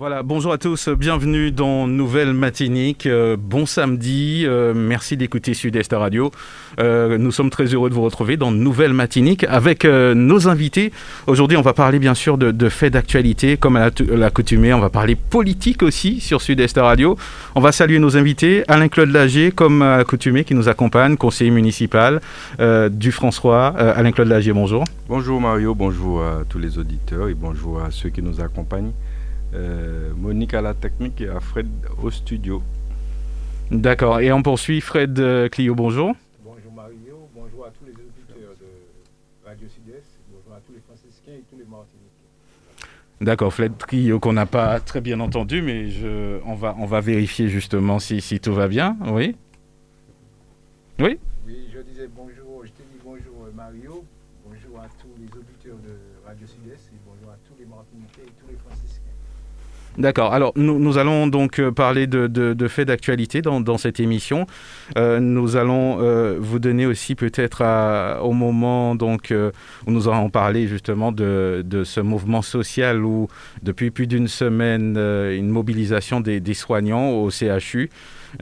Voilà, bonjour à tous, bienvenue dans Nouvelle Matinique. Euh, bon samedi, euh, merci d'écouter Sud-Est Radio. Euh, nous sommes très heureux de vous retrouver dans Nouvelle Matinique avec nos invités. Aujourd'hui, on va parler bien sûr de, faits d'actualité, comme à l'accoutumée. On va parler politique aussi sur Sud-Est Radio. On va saluer nos invités. Alain-Claude Lagier, comme à l'accoutumée, qui nous accompagne, conseiller municipal du François. Alain-Claude Lagier, bonjour. Bonjour Mario, bonjour à tous les auditeurs et bonjour à ceux qui nous accompagnent. Euh, Monique à la technique et à Fred au studio. D'accord. Et on poursuit. Fred euh, Clio, bonjour. Bonjour Mario, bonjour à tous les auditeurs de Radio Sud-Est, bonjour à tous les franciscains et tous les martiniquais. D'accord, Fred Clio qu'on n'a pas très bien entendu, mais je, on, va, on va vérifier justement si, si tout va bien. Oui Oui D'accord. Alors, nous, allons donc euh, parler de, faits d'actualité dans, cette émission. Euh, nous allons euh, vous donner aussi peut-être au moment donc où nous allons parler justement de, ce mouvement social où depuis plus d'une semaine une mobilisation des, des soignants au CHU.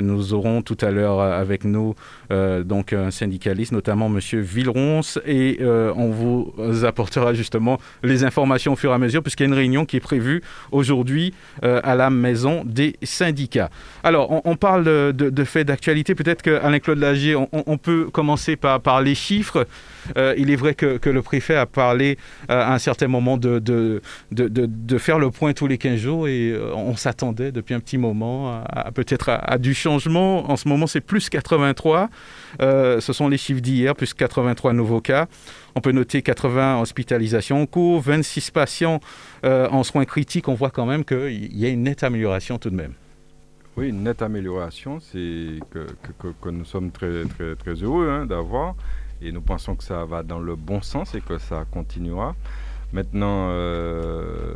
Nous aurons tout à l'heure avec nous euh, donc un syndicaliste, notamment Monsieur Villeron, et euh, on vous apportera justement les informations au fur et à mesure, puisqu'il y a une réunion qui est prévue aujourd'hui euh, à la maison des syndicats. Alors, on, parle de, faits d'actualité. Peut-être qu'Alain-Claude Lagier, on, peut commencer par les chiffres. Il est vrai que, le préfet a parlé à un certain moment de, faire le point tous les 15 jours et on s'attendait depuis un petit moment à, peut-être à, du changement. En ce moment, c'est plus 83. Euh, ce sont les chiffres d'hier, plus 83 nouveaux cas. On peut noter 80 hospitalisations en cours, 26 patients euh, en soins critiques. On voit quand même qu'il y a une nette amélioration tout de même. Oui, une nette amélioration, c'est que, nous sommes très heureux hein, d'avoir. Et nous pensons que ça va dans le bon sens et que ça continuera. Maintenant, euh,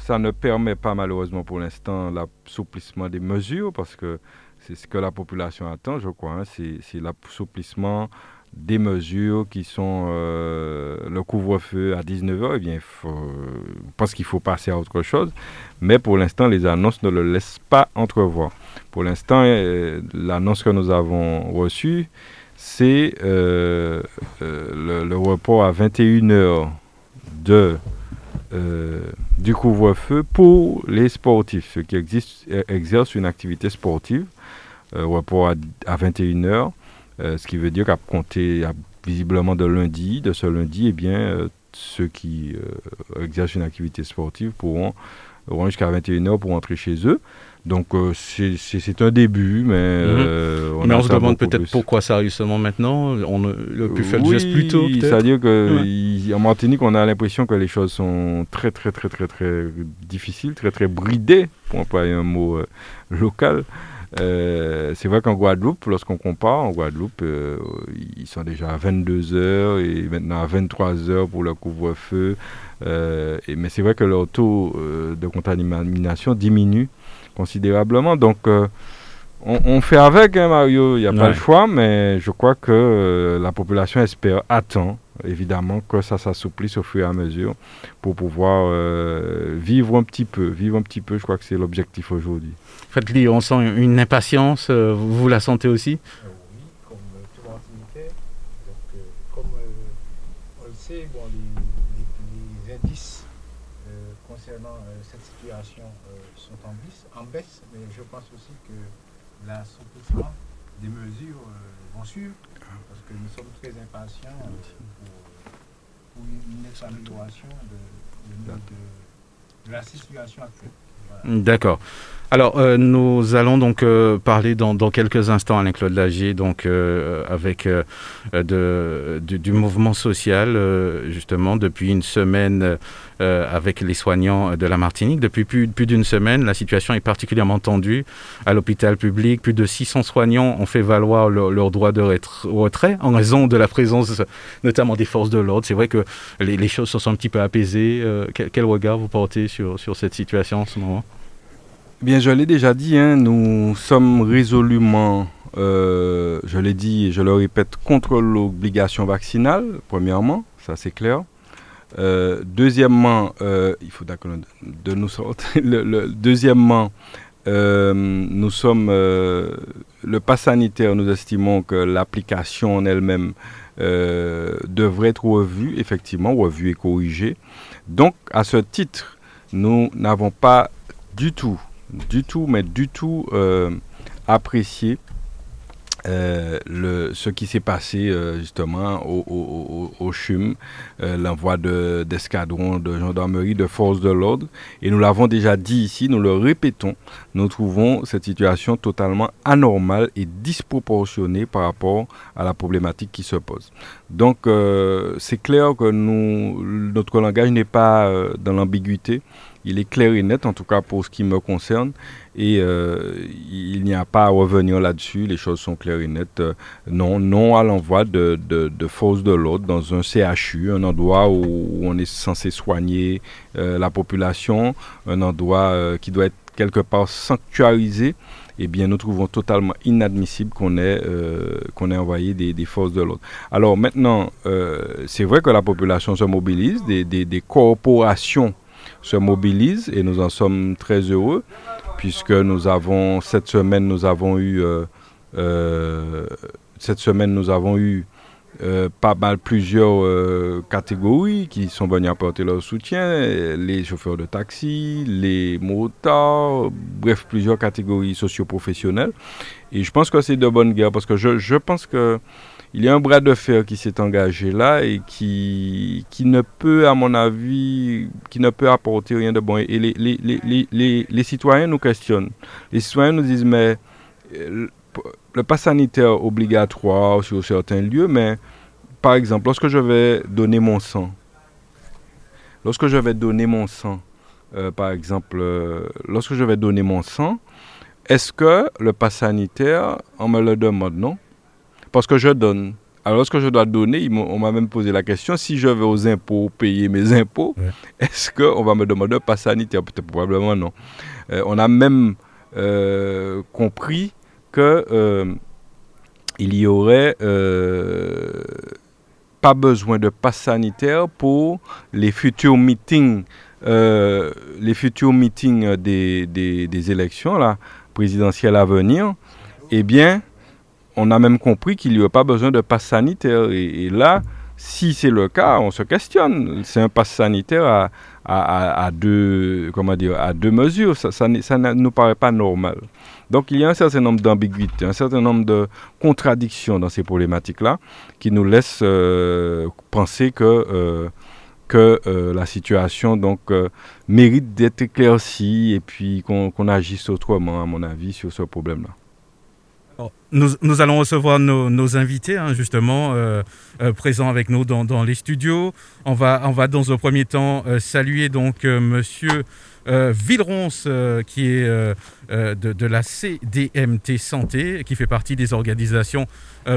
ça ne permet pas malheureusement pour l'instant l'assouplissement des mesures parce que c'est ce que la population attend, je crois. Hein. c'est l'assouplissement des mesures qui sont euh, le couvre-feu à 19h. Eh bien, faut, pense qu'il faut passer à autre chose. Mais pour l'instant, les annonces ne le laissent pas entrevoir. Pour l'instant, euh, l'annonce que nous avons reçue, c'est euh, le, le, report à 21h de euh, du couvre-feu pour les sportifs, ceux qui euh, exercent une activité sportive, euh, rapport à, 21h, euh, ce qui veut dire qu'à compter visiblement de lundi, de ce lundi, eh bien, ceux qui exercent une activité sportive pourront, auront jusqu'à 21h pour rentrer chez eux. Donc c'est un début, mais mhm. on, mais on se demande peut-être pourquoi ça arrive seulement maintenant. On le pu faire le geste plus tôt. C'est-à-dire que en Martinique, on a l'impression que les choses sont très, très, très, très, très difficiles, très, très bridées, pour employer un mot euh, local. Euh, c'est vrai qu'en Guadeloupe, lorsqu'on compare, en Guadeloupe, euh, ils sont déjà à 22 heures et maintenant à 23 heures pour le couvre-feu. mais c'est vrai que leur taux de contamination diminue considérablement. Donc, on, fait avec, hein, Mario, il n'y a pas le choix, mais je crois que la population espère, attend évidemment que ça s'assouplisse au fur et à mesure pour pouvoir euh, vivre un petit peu. Vivre un petit peu, je crois que c'est l'objectif aujourd'hui. Faites-lui, on sent une impatience, euh, vous la sentez aussi euh, Oui, comme tout le monde Donc, comme on le sait, bon, les, indices concernant cette situation sont en baisse, en baisse, mais je pense aussi que l'assouplissement des mesures vont suivre parce que nous sommes très impatients pour, une, amélioration de, la situation actuelle. D'accord. Alors, euh, nous allons donc euh, parler dans, quelques instants, Alain-Claude Lagier, donc euh, avec de, du, mouvement social, justement, depuis une semaine avec les soignants de la Martinique. Depuis plus, d'une semaine, la situation est particulièrement tendue à l'hôpital public. Plus de 600 soignants ont fait valoir leur, droit de retrait en raison de la présence notamment des forces de l'ordre. C'est vrai que les, choses se sont un petit peu apaisées. Quel, quel, regard vous portez sur, sur cette situation en ce moment? Bien, je l'ai déjà dit, hein, nous sommes résolument, euh, je l'ai dit et je le répète, contre l'obligation vaccinale, premièrement, ça c'est clair. Euh, deuxièmement, euh, il faut d'accord. Le, deuxièmement, nous sommes le pass sanitaire. Nous estimons que l'application en elle-même devrait être revue, effectivement revue et corrigée. Donc, à ce titre, nous n'avons pas du tout du tout, mais du tout euh, apprécié euh, ce qui s'est passé euh, justement au, CHUM, l'envoi d'escadrons de, gendarmerie, de forces de l'ordre. Et nous l'avons déjà dit ici, nous le répétons, nous trouvons cette situation totalement anormale et disproportionnée par rapport à la problématique qui se pose. Donc c'est clair que notre langage n'est pas dans l'ambiguïté il est clair et net, en tout cas pour ce qui me concerne. Et euh, il n'y a pas à revenir là-dessus. Les choses sont claires et nettes. Euh, non, non à l'envoi de, de, forces de l'ordre dans un CHU, un endroit où, on est censé soigner euh, la population, un endroit qui doit être quelque part sanctuarisé. Eh bien, nous trouvons totalement inadmissible qu'on ait, qu'on ait envoyé des, des forces de l'ordre. Alors maintenant, c'est vrai que la population se mobilise, des, des, des corporations se mobilisent et nous en sommes très heureux puisque nous avons cette semaine nous avons eu euh, euh, cette semaine nous avons eu euh, pas mal plusieurs catégories qui sont venues apporter leur soutien, les chauffeurs de taxi, les motards, bref, plusieurs catégories socio-professionnelles. Et je pense que c'est de bonne guerre parce que je, je pense que il y a un bras de fer qui s'est engagé là et qui, ne peut, à mon avis, qui ne peut apporter rien de bon. Et les citoyens nous questionnent. Les citoyens nous disent, mais euh, le pass sanitaire obligatoire sur certains lieux, mais par exemple, lorsque je vais donner mon sang, lorsque je vais donner mon sang, euh, par exemple, euh, lorsque je vais donner mon sang, est-ce que le pass sanitaire, on me le demande, non parce que je donne. Alors, lorsque je dois donner, on m'a même posé la question si je vais aux impôts payer mes impôts, est-ce qu'on va me demander un pass sanitaire? Peut-être probablement non. Euh, on a même euh, compris que euh, il y aurait pas besoin de pass sanitaire pour les futurs meetings, les futurs meetings des, des, des élections là, présidentielles à venir. Eh bien, on a même compris qu'il n'y aurait pas besoin de passe sanitaire. Et, là, si c'est le cas, on se questionne. C'est un passe sanitaire à, deux, comment dire, à deux mesures. Ça, ne nous paraît pas normal. Donc il y a un certain nombre d'ambiguïtés, un certain nombre de contradictions dans ces problématiques-là qui nous laissent euh, penser que, euh, que euh, la situation donc, mérite d'être éclaircie et puis qu'on agisse autrement, à mon avis, sur ce problème-là. Nous, allons recevoir nos, invités, hein, justement, euh, euh, présents avec nous dans, les studios. On va, on va dans un premier temps euh, saluer donc Monsieur Villeronce, qui est de, la CDMT Santé, qui fait partie des organisations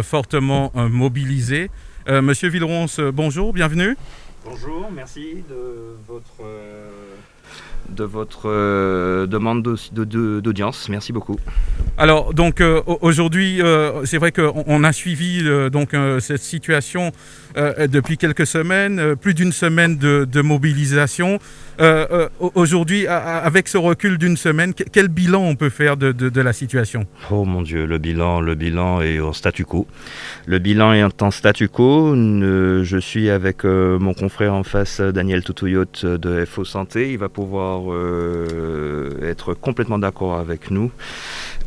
fortement mobilisées. Monsieur Villeronce, bonjour, bienvenue. Bonjour, merci de votre de votre euh, demande d'audience. Merci beaucoup. Alors donc euh, aujourd'hui, euh, c'est vrai qu'on a suivi donc cette situation depuis quelques semaines, plus d'une semaine de, mobilisation. aujourd'hui, avec ce recul d'une semaine, quel bilan on peut faire de, la situation? Oh mon Dieu, le bilan, le bilan est en statu quo. Le bilan est en statu quo. je suis avec mon confrère en face, Daniel Toutouyot de FO Santé. Il va pouvoir euh, être complètement d'accord avec nous.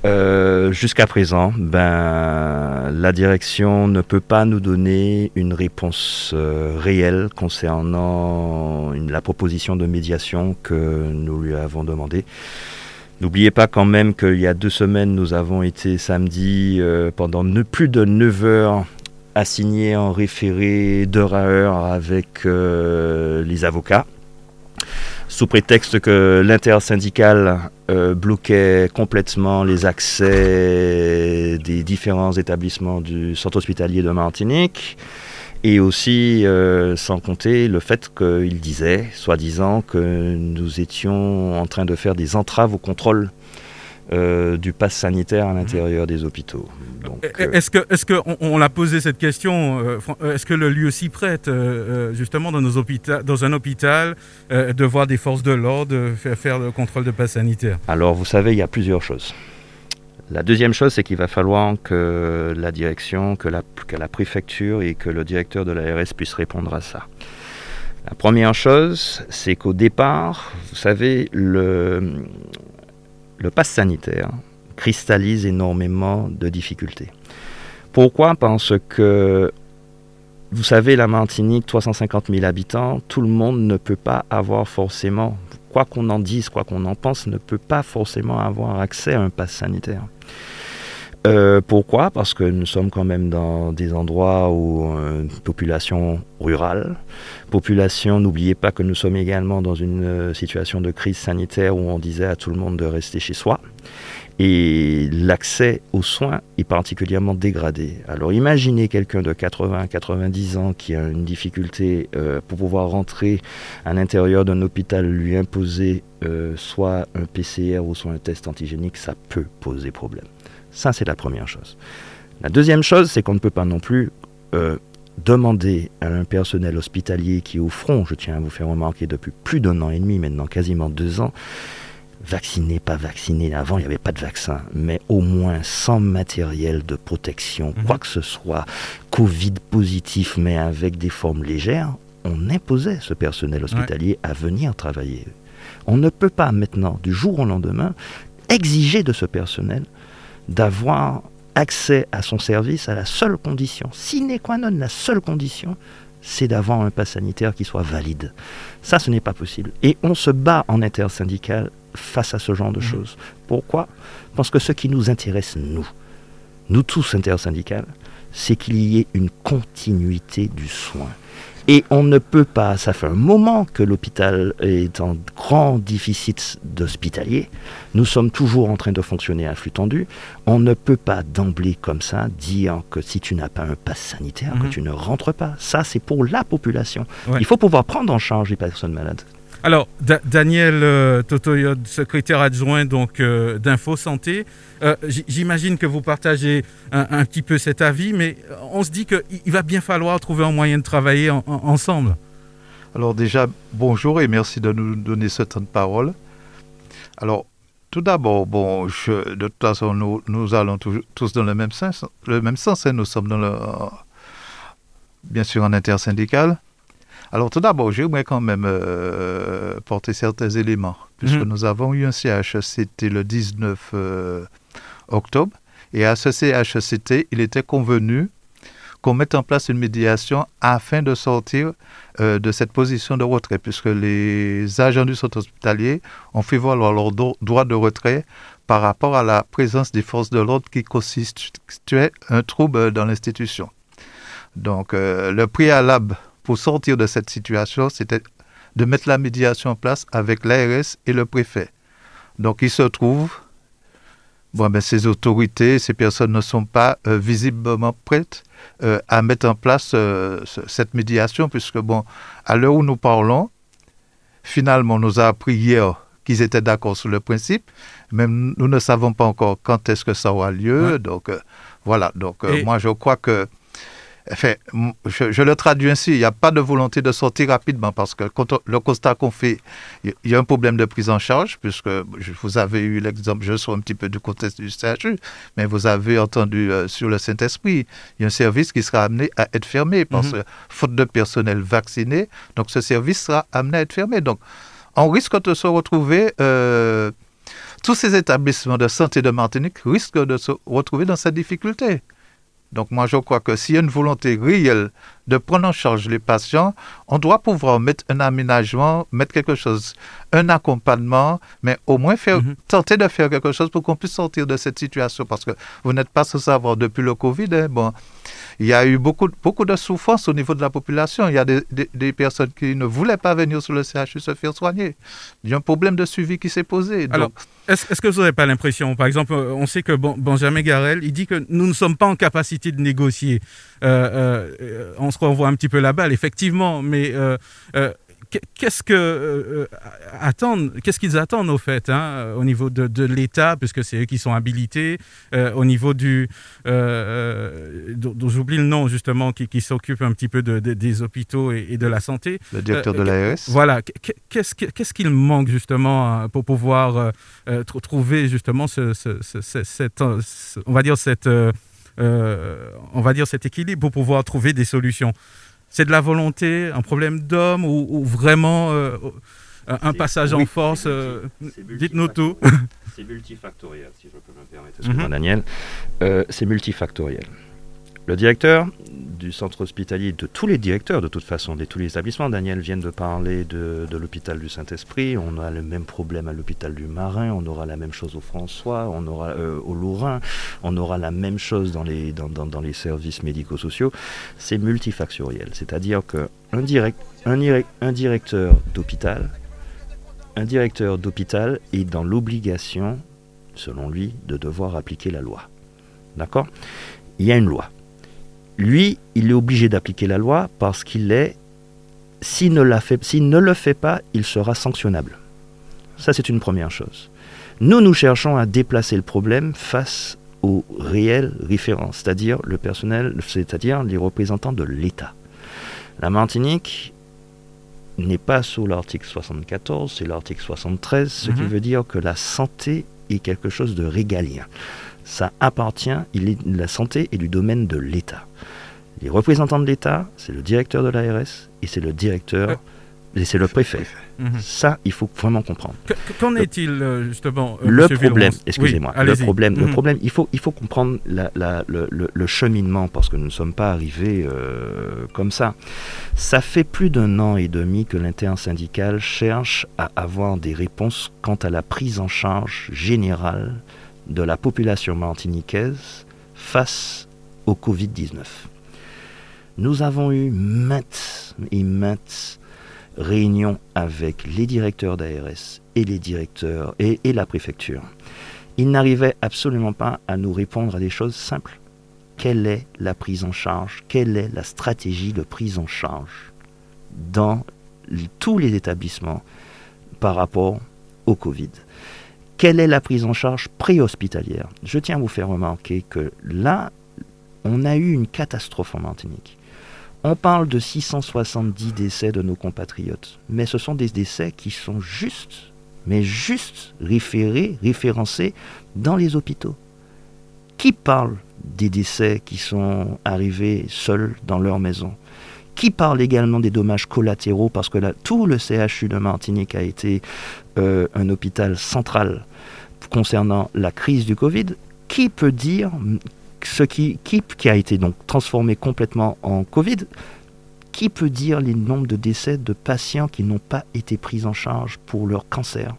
Euh, Jusqu'à présent, ben, la direction ne peut pas nous donner une réponse euh, réelle concernant la proposition de médiation que nous lui avons demandée. N'oubliez pas quand même qu'il y a deux semaines, nous avons été samedi euh, pendant plus de 9 heures assignés en référé d'heure à heure avec les avocats sous prétexte que l'intersyndical euh, bloquait complètement les accès des différents établissements du centre hospitalier de Martinique. Et aussi, euh, sans compter le fait qu'il disait, soi-disant, que nous étions en train de faire des entraves au contrôle euh, du pass sanitaire à l'intérieur des hôpitaux. Euh, est-ce que, est-ce que on, l'a posé cette question euh, Est-ce que le lieu s'y prête justement dans nos hôpitaux, dans un hôpital, de voir des forces de l'ordre faire, faire le contrôle de pass sanitaire? Alors, vous savez, il y a plusieurs choses. La deuxième chose, c'est qu'il va falloir que la direction, que la, que la préfecture et que le directeur de l'ARS puissent répondre à ça. La première chose, c'est qu'au départ, vous savez, le, le pass sanitaire cristallise énormément de difficultés. Pourquoi? Parce que, vous savez, la Martinique, 350 000 habitants, tout le monde ne peut pas avoir forcément, quoi qu'on en dise, quoi qu'on en pense, ne peut pas forcément avoir accès à un pass sanitaire. Euh, pourquoi? Parce que nous sommes quand même dans des endroits où euh, population rurale, population, n'oubliez pas que nous sommes également dans une euh, situation de crise sanitaire où on disait à tout le monde de rester chez soi. Et l'accès aux soins est particulièrement dégradé. Alors imaginez quelqu'un de 80-90 ans qui a une difficulté pour pouvoir rentrer à l'intérieur d'un hôpital, lui imposer soit un PCR ou soit un test antigénique, ça peut poser problème. Ça, c'est la première chose. La deuxième chose, c'est qu'on ne peut pas non plus euh, demander à un personnel hospitalier qui est au front, je tiens à vous faire remarquer depuis plus d'un an et demi, maintenant quasiment deux ans, vacciné, pas vacciné, avant il n'y avait pas de vaccin, mais au moins sans matériel de protection, mhm. quoi que ce soit, Covid positif, mais avec des formes légères, on imposait ce personnel hospitalier à venir travailler. On ne peut pas maintenant, du jour au lendemain, exiger de ce personnel d'avoir accès à son service à la seule condition, sine qua non, la seule condition, c'est d'avoir un pass sanitaire qui soit valide. Ça, ce n'est pas possible. Et on se bat en intersyndical face à ce genre de mmh. choses. Pourquoi? Parce que ce qui nous intéresse, nous, nous tous intersyndicales, c'est qu'il y ait une continuité du soin. Et on ne peut pas, ça fait un moment que l'hôpital est en grand déficit d'hospitaliers, nous sommes toujours en train de fonctionner à flux tendu, on ne peut pas d'emblée comme ça dire que si tu n'as pas un pass sanitaire, que mhm. tu ne rentres pas. Ça, c'est pour la population. Il faut pouvoir prendre en charge les personnes malades. Alors, Daniel euh, secrétaire adjoint donc euh, d'Info Santé, euh, j'imagine que vous partagez un, petit peu cet avis, mais on se dit qu'il va bien falloir trouver un moyen de travailler ensemble. Alors déjà, bonjour et merci de nous donner ce temps de parole. Alors, tout d'abord, bon, de toute façon, nous, allons tous dans le même sens. Le même sens hein. nous sommes dans le, bien sûr en intersyndical. Alors tout d'abord, j'aimerais quand même euh, porter certains éléments, puisque mhm. nous avons eu un CHCT le 19 euh, octobre, et à ce CHCT, il était convenu qu'on mette en place une médiation afin de sortir euh, de cette position de retrait, puisque les agents du centre hospitalier ont fait valoir leur droit de retrait par rapport à la présence des forces de l'ordre qui constituait un trouble dans l'institution. Donc, le préalable pour sortir de cette situation, c'était de mettre la médiation en place avec l'ARS et le préfet. Donc il se trouve, bon, ben, ces autorités, ces personnes ne sont pas euh, visiblement prêtes euh, à mettre en place euh, cette médiation, puisque bon, à l'heure où nous parlons, finalement, on nous a appris hier qu'ils étaient d'accord sur le principe, mais nous ne savons pas encore quand est-ce que ça aura lieu. Donc voilà, donc moi je crois que Enfin, je, le traduis ainsi, il n'y a pas de volonté de sortir rapidement parce que le constat qu'on fait, il y a un problème de prise en charge, puisque vous avez eu l'exemple, je sors un petit peu du contexte du CHU, mais vous avez entendu euh, sur le Saint-Esprit, il y a un service qui sera amené à être fermé parce mhm. que faute de personnel vacciné, donc ce service sera amené à être fermé. Donc, on risque de se retrouver... Euh, tous ces établissements de santé de Martinique risquent de se retrouver dans cette difficulté. Donc moi, je crois que a une volonté réelle de prendre en charge les patients, on doit pouvoir mettre un aménagement, mettre quelque chose, un accompagnement, mais au moins faire, mhm. tenter de faire quelque chose pour qu'on puisse sortir de cette situation. Parce que vous n'êtes pas sans savoir, depuis le Covid, hein, bon, il y a eu beaucoup, beaucoup de souffrance au niveau de la population. Il y a des, des, personnes qui ne voulaient pas venir sur le CHU se faire soigner. Il y a un problème de suivi qui s'est posé. Alors, est-ce que vous n'avez pas l'impression, par exemple, on sait que Benjamin Garel, il dit que nous ne sommes pas en capacité de négocier. Euh, euh, on se renvoie un petit peu la balle, effectivement, mais euh, qu'est-ce que euh, attendent, qu'est-ce qu'ils attendent au fait, hein, au niveau de, de l'État, puisque c'est eux qui sont habilités, euh, au niveau du, euh, dont, j'oublie le nom justement, qui, qui s'occupe un petit peu de, des hôpitaux et, de la santé. Le directeur de l'ARS. Voilà, qu'est-ce qu'est-ce qu'il manque justement pour pouvoir trouver justement ce, cette, on va dire cette on va dire cet équilibre pour pouvoir trouver des solutions c'est de la volonté, un problème d'homme ou, vraiment euh, un passage en force euh, Dites-nous tout. C'est multifactoriel, si je peux me permettre. Mhm. Daniel. Euh, c'est multifactoriel. Le directeur du centre hospitalier, de tous les directeurs de toute façon, de tous les établissements, Daniel vient de parler de, l'hôpital du Saint-Esprit, on a le même problème à l'hôpital du Marin, on aura la même chose au François, on aura euh, au Lourin, on aura la même chose dans les, services médico-sociaux. C'est multifactoriel, c'est-à-dire qu'un un, directeur d'hôpital, directeur d'hôpital est dans l'obligation, selon lui, de devoir appliquer la loi. D'accord? Il y a une loi lui, il est obligé d'appliquer la loi parce qu'il est, s'il ne, ne le fait pas, il sera sanctionnable. Ça, c'est une première chose. Nous, nous cherchons à déplacer le problème face aux réels référents, c'est-à-dire le personnel, c'est-à-dire les représentants de l'État. La Martinique n'est pas sous l'article 74, c'est l'article 73, ce qui mhm. veut dire que la santé est quelque chose de régalien ça appartient, il est, la santé est du domaine de l'État. Les représentants de l'État, c'est le directeur de l'ARS et c'est le directeur, euh, et c'est le préfet. Mhm. Ça, il faut vraiment comprendre. Qu'en est-il euh, justement euh, Le problème, excusez-moi, le problème, le mhm. problème, il faut, il faut comprendre le, cheminement parce que nous ne sommes pas arrivés comme ça. Ça fait plus d'un an et demi que l'intersyndical cherche à avoir des réponses quant à la prise en charge générale de la population martiniquaise face au Covid-19. Nous avons eu maintes et maintes réunions avec les directeurs d'ARS et les directeurs et, et la préfecture. Ils n'arrivaient absolument pas à nous répondre à des choses simples. Quelle est la prise en charge? Quelle est la stratégie de prise en charge dans tous les établissements par rapport au Covid? Quelle est la prise en charge préhospitalière? Je tiens à vous faire remarquer que là, on a eu une catastrophe en Martinique. On parle de 670 décès de nos compatriotes, mais ce sont des décès qui sont justes, mais juste référés, référencés dans les hôpitaux. Qui parle des décès qui sont arrivés seuls dans leur maison? Qui parle également des dommages collatéraux, parce que là, tout le CHU de Martinique a été euh, un hôpital central concernant la crise du Covid, qui peut dire ce qui, qui, qui a été donc transformé complètement en Covid, qui peut dire les nombres de décès de patients qui n'ont pas été pris en charge pour leur cancer,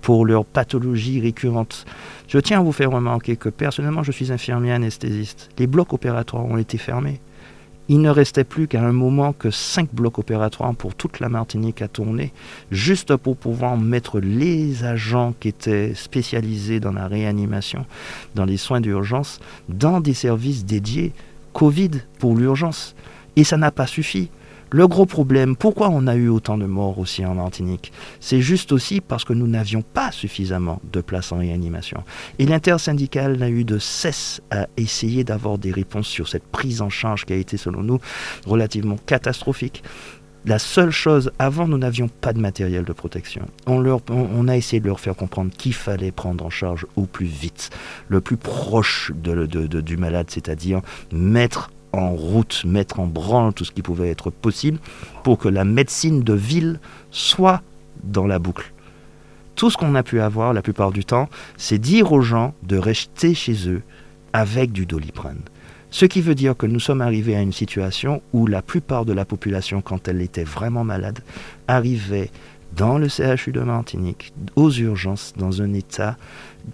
pour leur pathologie récurrente? Je tiens à vous faire remarquer que personnellement, je suis infirmier anesthésiste. Les blocs opératoires ont été fermés. Il ne restait plus qu'à un moment que cinq blocs opératoires pour toute la Martinique à tourner, juste pour pouvoir mettre les agents qui étaient spécialisés dans la réanimation, dans les soins d'urgence, dans des services dédiés Covid pour l'urgence. Et ça n'a pas suffi. Le gros problème, pourquoi on a eu autant de morts aussi en Martinique? C'est juste aussi parce que nous n'avions pas suffisamment de places en réanimation. Et l'intersyndicale n'a eu de cesse à essayer d'avoir des réponses sur cette prise en charge qui a été, selon nous, relativement catastrophique. La seule chose, avant, nous n'avions pas de matériel de protection. On, a essayé de leur faire comprendre qu'il fallait prendre en charge au plus vite, le plus proche de, du malade, c'est-à-dire mettre en route, mettre en branle tout ce qui pouvait être possible pour que la médecine de ville soit dans la boucle. Tout ce qu'on a pu avoir la plupart du temps, c'est dire aux gens de rester chez eux avec du doliprane. Ce qui veut dire que nous sommes arrivés à une situation où la plupart de la population, quand elle était vraiment malade, arrivait dans le CHU de Martinique, aux urgences, dans un état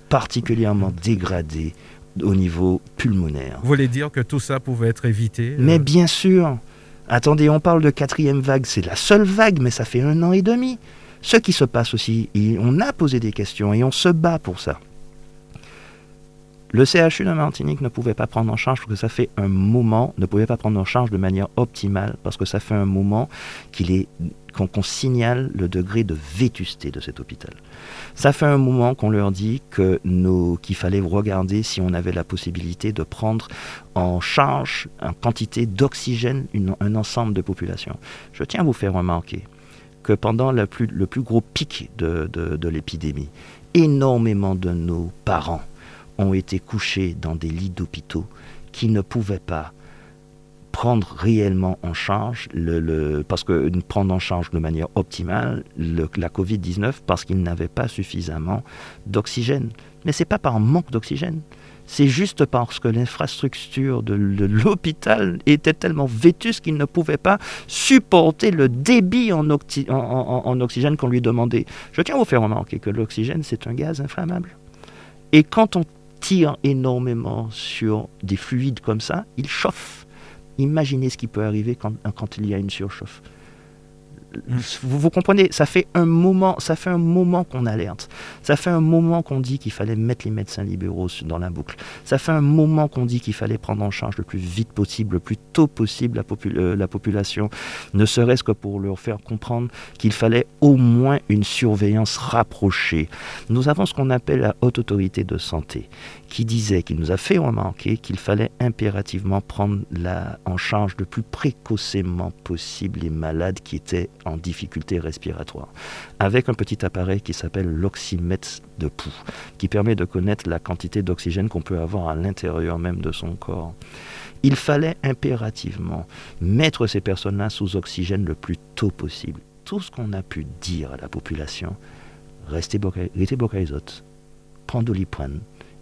particulièrement dégradé au niveau pulmonaire. Vous voulez dire que tout ça pouvait être évité euh Mais bien sûr Attendez, on parle de quatrième vague, c'est la seule vague, mais ça fait un an et demi. Ce qui se passe aussi, on a posé des questions et on se bat pour ça. Le CHU de Martinique ne pouvait pas prendre en charge parce que ça fait un moment, ne pouvait pas prendre en charge de manière optimale parce que ça fait un moment qu'il est qu'on signale le degré de vétusté de cet hôpital. Ça fait un moment qu'on leur dit qu'il fallait regarder si on avait la possibilité de prendre en charge en quantité d'oxygène un ensemble de population. Je tiens à vous faire remarquer que pendant le plus, le plus gros pic de, de l'épidémie, énormément de nos parents ont été couchés dans des lits d'hôpitaux qui ne pouvaient pas prendre réellement en charge, le, parce que prendre en charge de manière optimale la Covid-19 parce qu'ils n'avaient pas suffisamment d'oxygène. Mais ce n'est pas par manque d'oxygène. C'est juste parce que l'infrastructure de, l'hôpital était tellement vétuste qu'il ne pouvait pas supporter le débit en, en oxygène qu'on lui demandait. Je tiens à vous faire remarquer que l'oxygène, c'est un gaz inflammable. Et quand on tire énormément sur des fluides comme ça, il chauffe. Imaginez ce qui peut arriver quand, quand il y a une surchauffe. Vous, comprenez, ça fait un moment, ça fait un moment qu'on alerte. Ça fait un moment qu'on dit qu'il fallait mettre les médecins libéraux dans la boucle. Ça fait un moment qu'on dit qu'il fallait prendre en charge le plus vite possible, le plus tôt possible la, euh, la population, ne serait-ce que pour leur faire comprendre qu'il fallait au moins une surveillance rapprochée. Nous avons ce qu'on appelle la haute autorité de santé, qui disait, qui nous a fait remarquer qu'il fallait impérativement prendre en charge le plus précocement possible les malades qui étaient en difficulté respiratoire, avec un petit appareil qui s'appelle l'oxymètre de pouls, qui permet de connaître la quantité d'oxygène qu'on peut avoir à l'intérieur même de son corps. Il fallait impérativement mettre ces personnes-là sous oxygène le plus tôt possible. Tout ce qu'on a pu dire à la population, restez bocaïsote, prendre doliprane,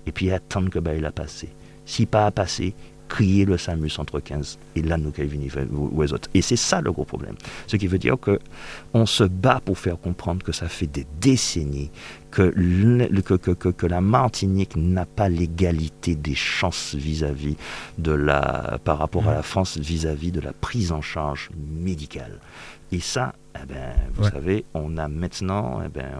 et puis attendre que bah, il a passé. Si pas à passer, crier le SAMU entre 15 et là nous ou les autres. Et c'est ça le gros problème. Ce qui veut dire que on se bat pour faire comprendre que ça fait des décennies que, que, que, que la Martinique n'a pas l'égalité des chances vis-à-vis de la par rapport à la France vis-à-vis de la prise en charge médicale. Et ça, eh ben, vous savez, on a maintenant, eh ben,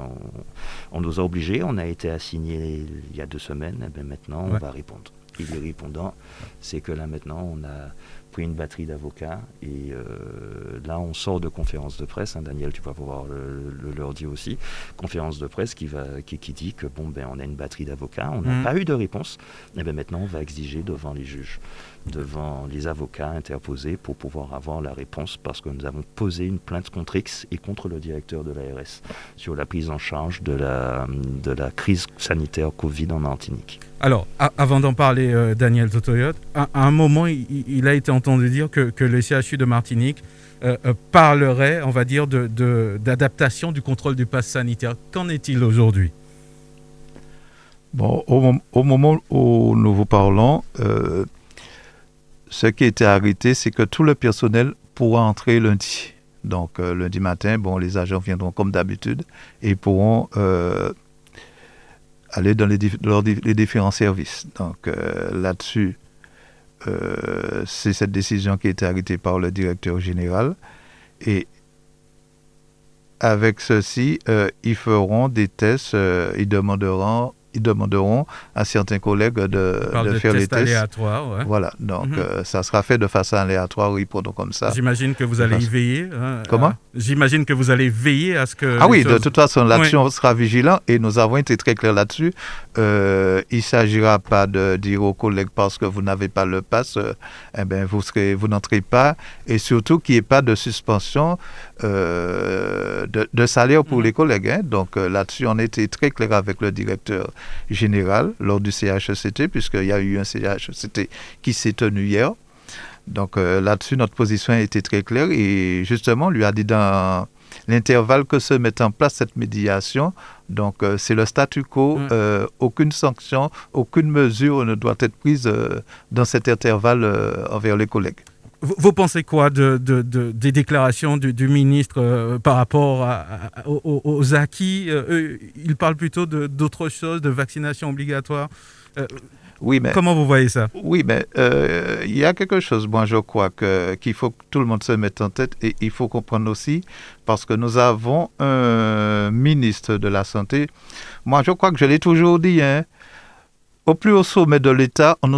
on, nous a obligés, on a été assigné il y a deux semaines, eh ben, maintenant on va répondre. Et les répondants, c'est que là maintenant, on a pris une batterie d'avocats et euh, là on sort de conférence de presse. Hein, Daniel, tu vas pouvoir le, leur dire aussi. Conférence de presse qui, va, qui, dit que bon ben on a une batterie d'avocats, on n'a mmh. pas eu de réponse. Et ben maintenant on va exiger devant les juges devant les avocats interposés pour pouvoir avoir la réponse parce que nous avons posé une plainte contre X et contre le directeur de l'ARS sur la prise en charge de la, de la crise sanitaire Covid en Martinique. Alors, avant d'en parler, euh, Daniel Totoyot, à, un moment, il, a été entendu dire que, que le CHU de Martinique euh, euh, parlerait, on va dire, d'adaptation de, du contrôle du pass sanitaire. Qu'en est-il aujourd'hui? Bon, au, au, moment où nous vous parlons, ce qui a été arrêté, c'est que tout le personnel pourra entrer lundi. Donc euh, lundi matin, bon, les agents viendront comme d'habitude et pourront euh, aller dans les, différents services. Donc euh, là-dessus, c'est cette décision qui a été arrêtée par le directeur général. Et avec ceci, ils feront des tests, ils demanderont ils demanderont à certains collègues de, faire les tests. aléatoires. Voilà, donc mhm. euh, ça sera fait de façon aléatoire, oui, pour comme ça. J'imagine que vous allez y veiller. Hein, Comment? J'imagine que vous allez veiller à ce que. Ah oui, de toute façon, là-dessus, on sera vigilant et nous avons été très clairs là-dessus. Euh, il ne s'agira pas de dire aux collègues parce que vous n'avez pas le pass, euh, eh ben, vous, serez, vous n'entrez pas et surtout qu'il n'y ait pas de suspension de, de, salaire pour mhm. les collègues. Hein. Donc là-dessus, on était très clair avec le directeur général lors du CHECT, puisqu'il y a eu un CHECT qui s'est tenu hier. Donc euh, là-dessus, notre position a été très claire et justement, on lui a dit dans, l'intervalle que se met en place cette médiation. Donc, euh, c'est le statu quo. Mm. Euh, aucune sanction, aucune mesure ne doit être prise euh, dans cet intervalle euh, envers les collègues. Vous, pensez quoi de, de- de- des déclarations du, du ministre euh, par rapport à- à- aux, aux acquis Euh, Il parle plutôt de- d'autre chose, de vaccination obligatoire. Oui, mais Comment vous voyez ça? Oui, mais euh, il y a quelque chose, moi je crois qu'il faut que tout le monde se mette en tête et il faut comprendre aussi, parce que nous avons un ministre de la Santé. Moi je crois que je l'ai toujours dit, hein, au plus haut sommet de l'État, on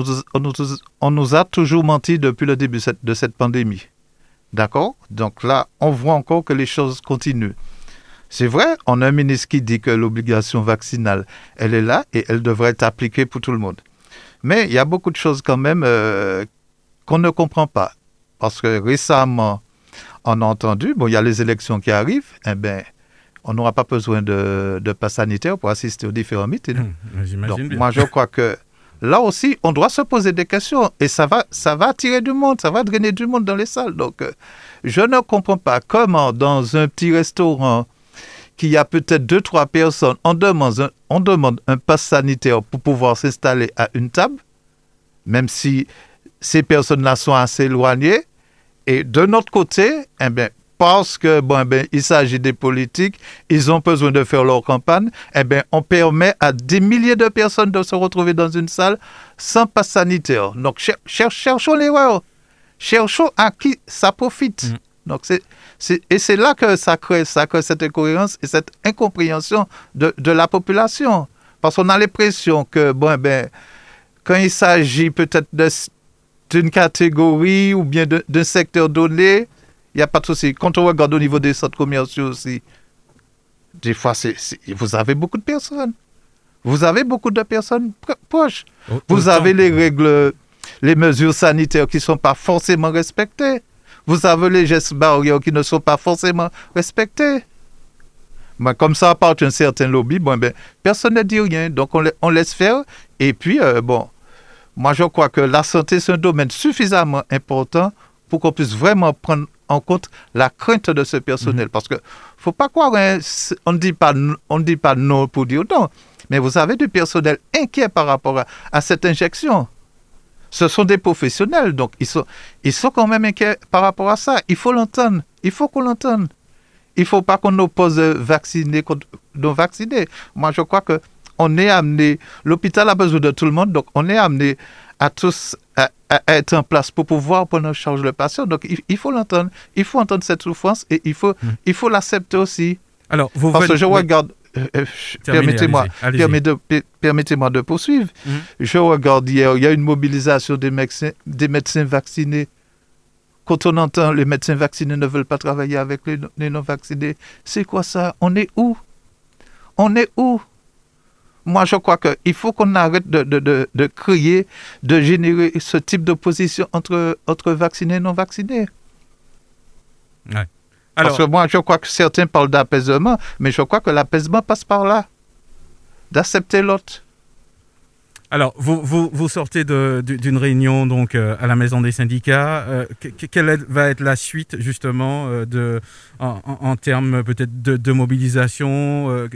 nous, a toujours menti depuis le début de cette pandémie. D'accord? Donc là, on voit encore que les choses continuent. C'est vrai, on a un ministre qui dit que l'obligation vaccinale, elle est là et elle devrait être appliquée pour tout le monde. Mais il y a beaucoup de choses quand même euh, qu'on ne comprend pas. Parce que récemment, on a entendu, bon, il y a les élections qui arrivent, eh ben, on n'aura pas besoin de, de passe sanitaire pour assister aux différents meetings. J'imagine Donc, bien. moi, je crois que là aussi, on doit se poser des questions et ça va, ça va attirer du monde, ça va drainer du monde dans les salles. Donc, euh, je ne comprends pas comment, dans un petit restaurant, qu'il y a peut-être deux, trois personnes, on demande un, on demande un pass sanitaire pour pouvoir s'installer à une table, même si ces personnes-là sont assez éloignées. Et de notre côté, eh bien, parce que bon, eh bien, il s'agit des politiques, ils ont besoin de faire leur campagne, eh bien, on permet à des milliers de personnes de se retrouver dans une salle sans passe sanitaire. Donc, cher- cher- cherchons l'erreur. Cherchons à qui ça profite. Mm. Donc, c'est, et c'est là que ça crée, ça crée cette incohérence et cette incompréhension de, de la population. Parce qu'on a l'impression que, bon, eh ben, quand il s'agit peut-être d'une catégorie ou bien d'un secteur donné, il n'y a pas de souci. Quand on regarde au niveau des centres commerciaux aussi, des fois, c'est, c'est- vous avez beaucoup de personnes. Vous avez beaucoup de personnes pro- proches. Au- Vous avez les règles, les mesures sanitaires qui ne sont pas forcément respectées. Vous avez les gestes barrières qui ne sont pas forcément respectés. Comme ça à un certain lobby, bon, ben, personne ne dit rien. Donc on laisse faire. Et puis, euh, bon, moi je crois que la santé, c'est un domaine suffisamment important pour qu'on puisse vraiment prendre en compte la crainte de ce personnel. Parce que faut pas croire, hein, on ne dit pas, on dit pas non pour dire non. Mais vous avez du personnel inquiet par rapport à, à cette injection. Ce sont des professionnels, donc ils sont, ils sont quand même inquiets par rapport à ça. Il faut l'entendre. Il faut qu'on l'entende. Il ne faut pas qu'on oppose vaccinés contre non vaccinés. Moi, je crois que on est amené, l'hôpital a besoin de tout le monde, donc on est amené à tous à, à être en place pour pouvoir prendre en charge le patient. Donc il, il faut l'entendre. Il faut entendre cette souffrance et il faut, Mm. il faut l'accepter aussi. Alors, vous Parce que je regarde. euh, euh, Permettez-moi permets de- poursuivre. Mhm. Je regarde hier, il y a une mobilisation des médecins, des médecins vaccinés. Quand on entend les médecins vaccinés ne veulent pas travailler avec les, non- les non-vaccinés, c'est quoi ça? On est où? On est où? Moi, je crois qu'il faut qu'on arrête de, de, de, de créer, de générer ce type d'opposition entre, entre vaccinés et non-vaccinés. Parce Alors, que moi, je crois que certains parlent d'apaisement, mais je crois que l'apaisement passe par là. D'accepter l'autre. Alors vous, vous, sortez d'une réunion donc euh, à la maison des syndicats. Euh, que- que- quelle va être la suite justement euh, de, en, termes peut-être de, mobilisation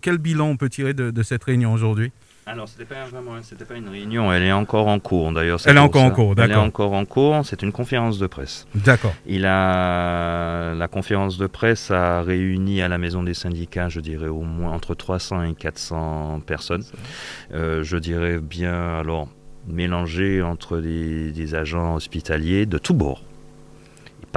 Quel bilan on peut tirer de cette réunion aujourd'hui? Alors, c'était pas vraiment, c'était pas une réunion, elle est encore en cours d'ailleurs. Elle est encore en cours, Elle est d'accord. encore en cours, c'est une conférence de presse. D'accord. Il a, la conférence de presse a réuni à la maison des syndicats, je dirais au moins entre 300 et 400 personnes. Euh, je dirais bien, alors, mélangé entre des, des agents hospitaliers de tous bords.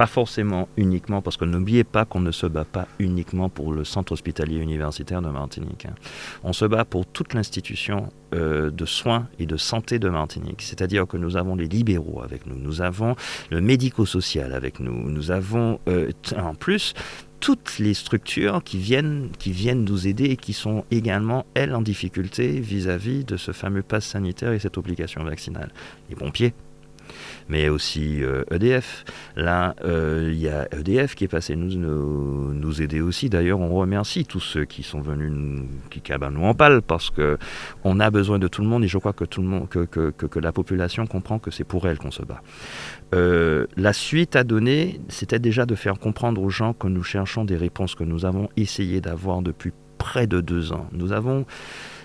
Pas forcément uniquement, parce que n'oubliez pas qu'on ne se bat pas uniquement pour le centre hospitalier universitaire de Martinique. hein. On se bat pour toute l'institution euh, de soins et de santé de Martinique. C'est-à-dire que nous avons les libéraux avec nous, nous avons le médico-social avec nous, nous avons euh, en plus toutes les structures qui viennent, qui viennent nous aider et qui sont également, elles, en difficulté vis-à-vis de ce fameux pass sanitaire et cette obligation vaccinale. Les pompiers, mais aussi EDF. E Là, il y a EDF qui est passé nous, nous, aider aussi. D'ailleurs, on remercie tous ceux qui sont venus nous, qui nous en parlent parce que on a besoin de tout le monde et je crois que tout le monde, que, que, que la population comprend que c'est pour elle qu'on se bat. Euh, la suite à donner, c'était déjà de faire comprendre aux gens que nous cherchons des réponses que nous avons essayé d'avoir depuis près de deux ans. Nous avons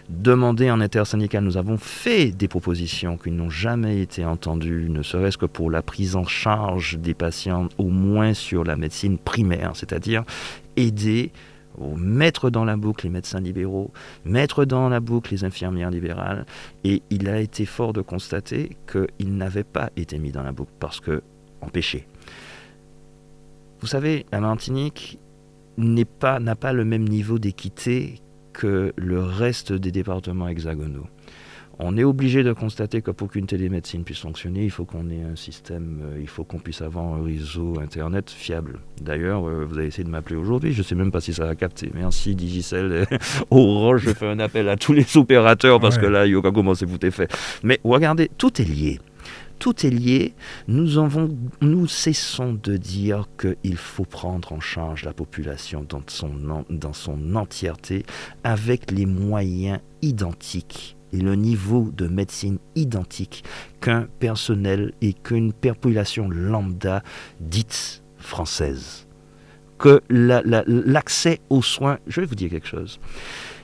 demandé en intersyndical, nous avons fait des propositions qui n'ont jamais été entendues, ne serait-ce que pour la prise en charge des patients, au moins sur la médecine primaire, c'est-à-dire aider mettre dans la boucle les médecins libéraux, mettre dans la boucle les infirmières libérales, et il a été fort de constater qu'ils n'avaient pas été mis dans la boucle parce que empêchés. Vous savez, la Martinique n'a pas, pas le même niveau d'équité que le reste des départements hexagonaux on est obligé de constater que pour qu'une télémédecine puisse fonctionner, il faut qu'on ait un système, euh, il faut qu'on puisse avoir un réseau Internet fiable. D'ailleurs, euh, vous avez essayé de m'appeler aujourd'hui, je ne sais même pas si ça a capté. Merci Digicel, Orange, je fais un appel à tous les opérateurs parce que là, Yoga, comment c'est vous fait. Mais regardez, tout est lié. Tout est lié. Nous, cessons de dire qu'il faut prendre en charge la population dans son entièreté avec les moyens identiques et le niveau de médecine identique qu'un personnel et qu'une population lambda dite française. Que l'accès aux soins, je vais vous dire quelque chose.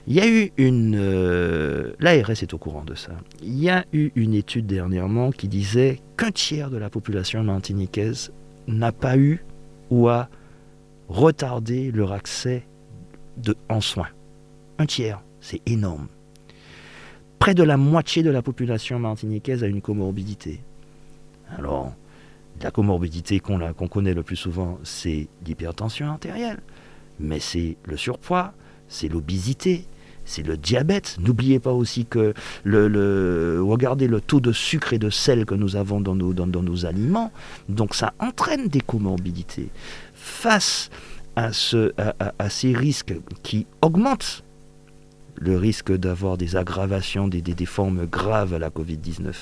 Il y a eu une... Euh, L'ARS est au courant de ça. Il y a eu une étude dernièrement qui disait qu'un tiers de la population martiniquaise n'a pas eu ou a retardé leur accès en soins. Un tiers, c'est énorme près de la moitié de la population martiniquaise a une comorbidité. Alors, la comorbidité qu'on connaît le plus souvent, c'est l'hypertension artérielle, mais c'est le surpoids, c'est l'obésité, c'est le diabète. N'oubliez pas aussi que le, regardez le taux de sucre et de sel que nous avons dans nos, aliments. Donc ça entraîne des comorbidités. Face à, ce, à ces risques qui augmentent le risque d'avoir des aggravations, des, des, formes graves à la Covid-19,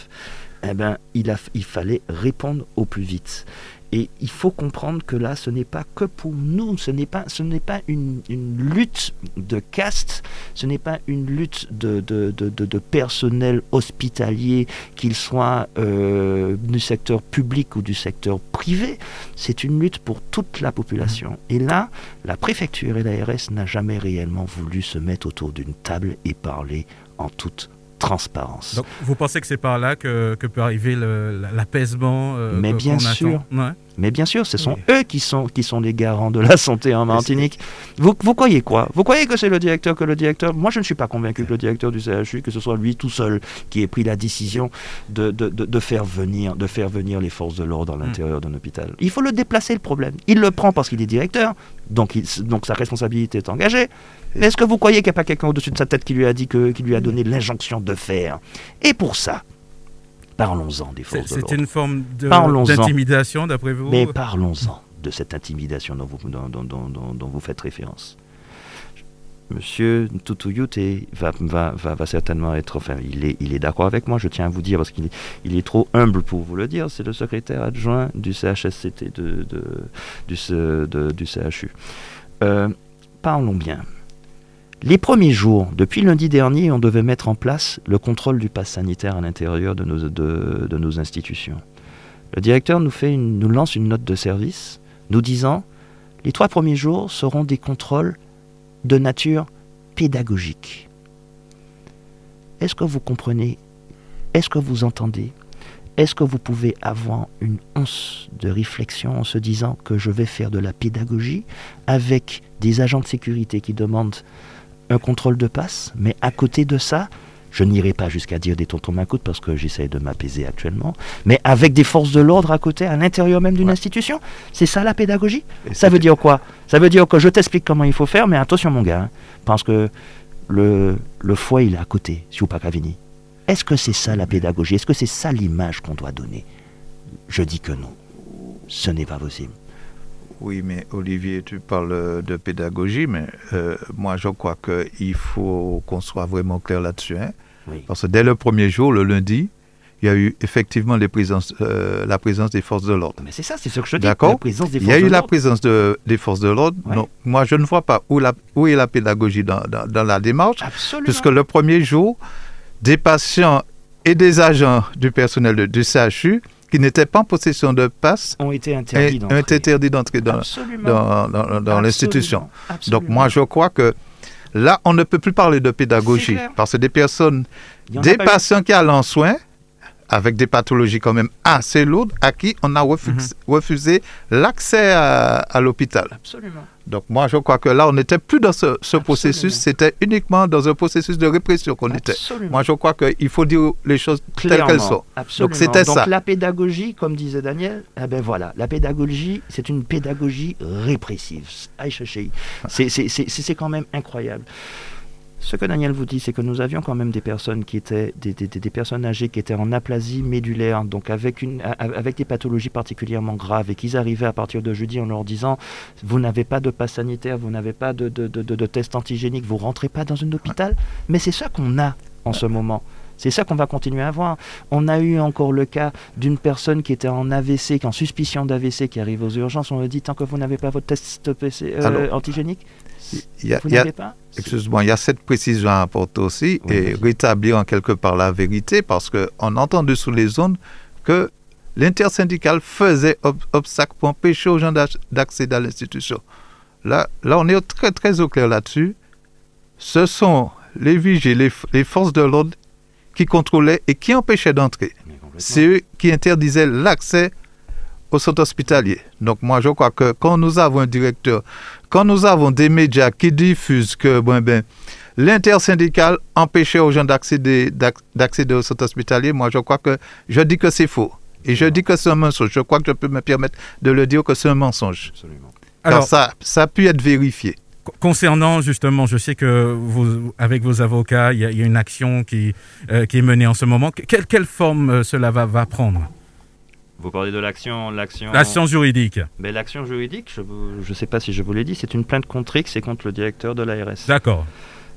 eh ben, il fallait répondre au plus vite. Et il faut comprendre que là, ce n'est pas que pour nous, ce n'est pas, ce n'est pas une, lutte de caste, ce n'est pas une lutte de, de, de, personnel hospitalier, qu'il soit euh, du secteur public ou du secteur privé, c'est une lutte pour toute la population. Et là, la préfecture et l'ARS n'a jamais réellement voulu se mettre autour d'une table et parler en toute transparence. Donc, vous pensez que c'est par là que, peut arriver l'apaisement euh, Mais bien sûr. Mais bien sûr, ce sont eux qui sont, qui sont les garants de la santé en Martinique. Vous, vous croyez quoi? Vous croyez que c'est le directeur que le directeur? Moi, je ne suis pas convaincu que le directeur du CHU, que ce soit lui tout seul qui ait pris la décision de, de, de, faire, venir, de faire venir les forces de l'ordre à hmm. l'intérieur d'un hôpital. Il faut le déplacer, le problème. Il le prend parce qu'il est directeur, donc, il, donc sa responsabilité est engagée. Mais est-ce que vous croyez qu'il n'y a pas quelqu'un au-dessus de sa tête qui lui a dit que, qui lui a donné l'injonction de faire? Et pour ça, Parlons-en des forces de l'ordre. C'est une forme d'intimidation, d'après vous Mais parlons-en de cette intimidation dont vous, dont, vous faites référence. Monsieur Toutouyut va, va, va, va, certainement être, enfin, il est, il est d'accord avec moi, je tiens à vous dire, parce qu'il est, il est trop humble pour vous le dire, c'est le secrétaire adjoint du CHSCT, de, de du, du, CHU. Euh, parlons bien. Les premiers jours, depuis lundi dernier, on devait mettre en place le contrôle du pass sanitaire à l'intérieur de nos, institutions. Le directeur nous lance une note de service nous disant les trois premiers jours seront des contrôles de nature pédagogique. Est-ce que vous comprenez? Est-ce que vous entendez? Est-ce que vous pouvez avoir une once de réflexion en se disant que je vais faire de la pédagogie avec des agents de sécurité qui demandent un contrôle de passe, mais à côté de ça, je n'irai pas jusqu'à dire des tontons main parce que j'essaie de m'apaiser actuellement, mais avec des forces de l'ordre à côté, à l'intérieur même d'une institution. C'est ça la pédagogie? Ça veut dire quoi? Ça veut dire que je t'explique comment il faut faire, mais attention mon gars, hein, parce que le, le foie il est à côté, si vous pas Cavini. Est-ce que c'est ça la pédagogie? Est-ce que c'est ça l'image qu'on doit donner? Je dis que non. Ce n'est pas possible. Oui, mais Olivier, tu parles de pédagogie, mais euh, moi je crois qu'il faut qu'on soit vraiment clair là-dessus. Hein. Parce que dès le premier jour, le lundi, il y a eu effectivement les présences, euh, la présence des forces de l'ordre. Mais c'est ça, c'est ce que je dis. D'accord? Il y a eu la présence de, des forces de l'ordre. Ouais. Moi, je ne vois pas où, la, où est la pédagogie dans, dans- dans la démarche, Absolument. puisque le premier jour, des patients et des agents du personnel de- du CHU qui n'étaient pas en possession de passe ont été interdits d'entrer. dans, Absolument. dans, dans- dans Absolument. l'institution. Donc, moi, je crois que là, on ne peut plus parler de pédagogie, parce que des personnes des patients qui allaient en soins, avec des pathologies quand même assez lourdes, à qui on a refusé, Mhm. refusé l'accès à, à l'hôpital. Absolument. Donc moi, je crois que là, on n'était plus dans ce, ce processus, c'était uniquement dans un processus de répression qu'on était. Absolument. Moi, je crois qu'il faut dire les choses telles Clairement, qu'elles sont. Absolument. Donc c'était Donc ça. la pédagogie, comme disait Daniel, eh ben voilà, la pédagogie, c'est une pédagogie répressive. Aïe, chéché. C'est- c'est- C'est c'est quand même incroyable. Ce que Daniel vous dit, c'est que nous avions quand même des personnes qui étaient des, des- des- des personnes âgées qui étaient en aplasie médulaire, donc avec une avec des pathologies particulièrement graves, et qu'ils arrivaient à partir de jeudi en leur disant vous n'avez pas de passe sanitaire, vous n'avez pas de, de, de, de- de test antigénique, vous rentrez pas dans un hôpital. Mais c'est ça qu'on a en ce moment. C'est ça qu'on va continuer à voir. On a eu encore le cas d'une personne qui était en AVC, qui en suspicion d'AVC, qui arrive aux urgences. On lui dit tant que vous n'avez pas votre test PC, euh, antigénique, Il y a- vous n'avez pas? Excuse-moi, il y a cette précision à apporter aussi Oui, et rétablir en quelque part la vérité parce qu'on a entendu sous les zones que l'intersyndicale faisait ob- obstacle pour empêcher aux gens d'accéder à l'institution. Là, là, on est très très au clair là-dessus. Ce sont les vigiles, les, les forces de l'ordre qui contrôlaient et qui empêchaient d'entrer. C'est eux qui interdisaient l'accès au centre hospitalier. Donc moi, je crois que quand nous avons un directeur, quand nous avons des médias qui diffusent que bon, ben, l'intersyndicale empêchait aux gens d'accéder, d'ac- d'accéder au centre hospitalier, moi, je crois que je dis que c'est faux. Et je dis que c'est un mensonge. Je crois que je peux me permettre de le dire que c'est un mensonge. Absolument. Car Alors, ça, ça a pu être vérifié. co- concernant justement, je sais que vous, avec vos avocats, il y, a- il y a une action qui, euh, qui est menée en ce moment. Que- Quelle, quelle forme euh, cela va, va prendre? Vous parlez de l'action, l'action. L'action juridique. Mais l'action juridique, je ne sais pas si je vous l'ai dit, c'est une plainte contre X et contre le directeur de l'ARS. D'accord.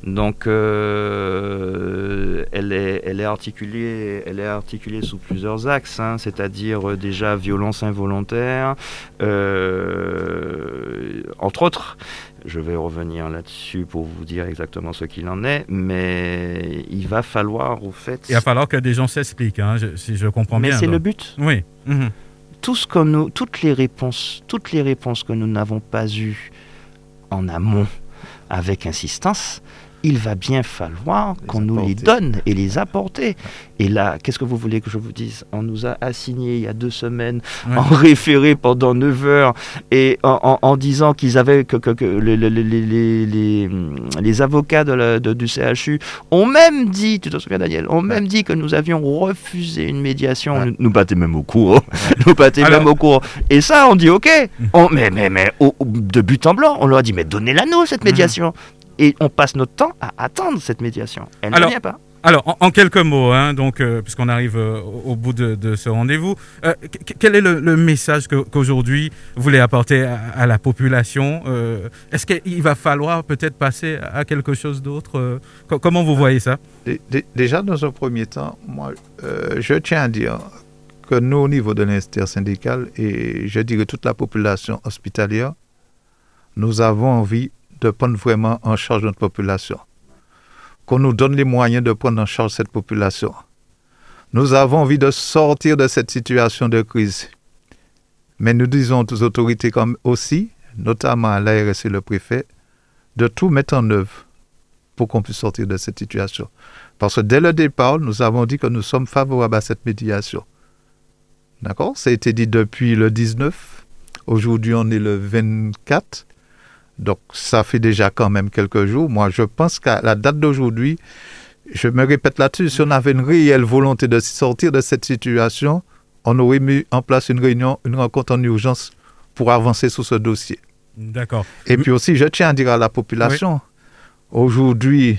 Donc, euh, elle, est, elle, est articulée, elle est articulée sous plusieurs axes, hein, c'est-à-dire euh, déjà violence involontaire, euh, entre autres. Je vais revenir là-dessus pour vous dire exactement ce qu'il en est, mais il va falloir, au fait. Il va falloir que des gens s'expliquent, hein, si je comprends mais bien. c'est le but. Oui. Tout ce que nous, toutes les réponses, toutes les réponses que nous n'avons pas eues en amont avec insistance, il va bien falloir qu'on nous les donne et les apporter. Et là, qu'est-ce que vous voulez que je vous dise? On nous a assigné il y a deux semaines en référé pendant 9 heures et en, en- en disant qu'ils avaient que, que- que le- le- le- les, les- les- les avocats de la- de- du CHU ont même dit, tu te souviens Daniel, ont même dit que nous avions refusé une médiation. Ouais. Nous, nous battaient même au cours. nous battaient Alors- même au cours. Et ça, on dit ok. On- mais mais, mais au- de but en blanc, on leur a dit mais donnez-la nous cette médiation. Et on passe notre temps à attendre cette médiation. Elle Alors- ne vient pas. Alors, en, en quelques mots, hein, donc, euh, puisqu'on arrive euh, au, bout de, de ce rendez-vous, euh, qu- quel est le, le message que- qu'aujourd'hui vous voulez apporter à, à la population Euh, Est-ce qu'il va falloir peut-être passer à quelque chose d'autre Euh, co- Comment vous voyez ça? Dé- dé- Déjà, dans un premier temps, moi, euh, je tiens à dire que nous, au niveau de l'intersyndicale, et je dirais toute la population hospitalière, nous avons envie de prendre vraiment en charge notre population. Qu'on nous donne les moyens de prendre en charge cette population. Nous avons envie de sortir de cette situation de crise. Mais nous disons aux autorités comme aussi, notamment à l'ARS et le préfet, de tout mettre en œuvre pour qu'on puisse sortir de cette situation. Parce que dès le départ, nous avons dit que nous sommes favorables à cette médiation. D'accord? Ça a été dit depuis le 19. Aujourd'hui, on est le 24. Donc, ça fait déjà quand même quelques jours. Moi, je pense qu'à la date d'aujourd'hui, je me répète là-dessus, si on avait une réelle volonté de sortir de cette situation, on aurait mis en place une réunion, une rencontre en urgence pour avancer sur ce dossier. D'accord. Et puis aussi, je tiens à dire à la population, aujourd'hui,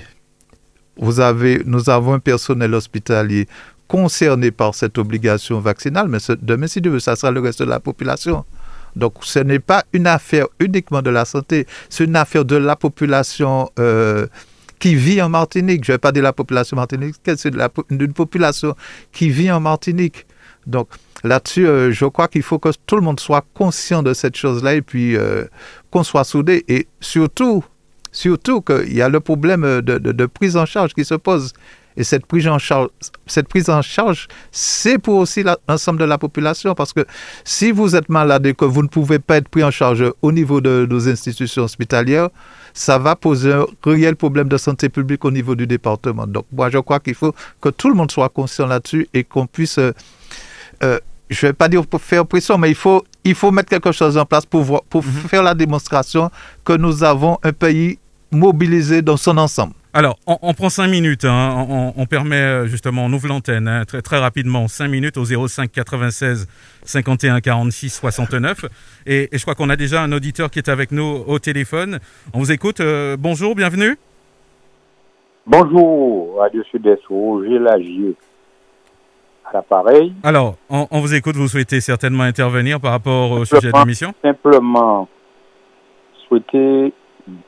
vous avez, nous avons un personnel hospitalier concerné par cette obligation vaccinale, mais ce- demain, si Dieu veut, ça sera le reste de la population. Donc, ce n'est pas une affaire uniquement de la santé, c'est une affaire de la population euh, qui vit en Martinique. Je ne vais pas dire la population martinique, c'est d'une population qui vit en Martinique. Donc là-dessus, euh, je crois qu'il faut que tout le monde soit conscient de cette chose-là et puis euh, qu'on soit soudé. Et surtout, surtout qu'il y a le problème de, prise en charge qui se pose. Et cette prise en charge, cette prise en charge, c'est pour aussi l'ensemble de la population, parce que si vous êtes malade et que vous ne pouvez pas être pris en charge au niveau de nos institutions hospitalières, ça va poser un réel problème de santé publique au niveau du département. Donc moi, je crois qu'il faut que tout le monde soit conscient là-dessus et qu'on puisse, euh, euh, je ne vais pas dire pour faire pression, mais il faut, il faut mettre quelque chose en place pour, pour mhm. faire la démonstration que nous avons un pays mobilisé dans son ensemble. Alors, on, prend cinq minutes. Hein. On, permet euh, justement, on ouvre l'antenne hein, très, très rapidement, cinq minutes au 05 96 51 46 69. Et, je crois qu'on a déjà un auditeur qui est avec nous au téléphone. On vous écoute. Euh, bonjour, bienvenue. Bonjour, Radio Sud-Est, Roger Lagier. À l'appareil. Alors, on, vous écoute. Vous souhaitez certainement intervenir par rapport au sujet de l'émission Simplement, souhaiter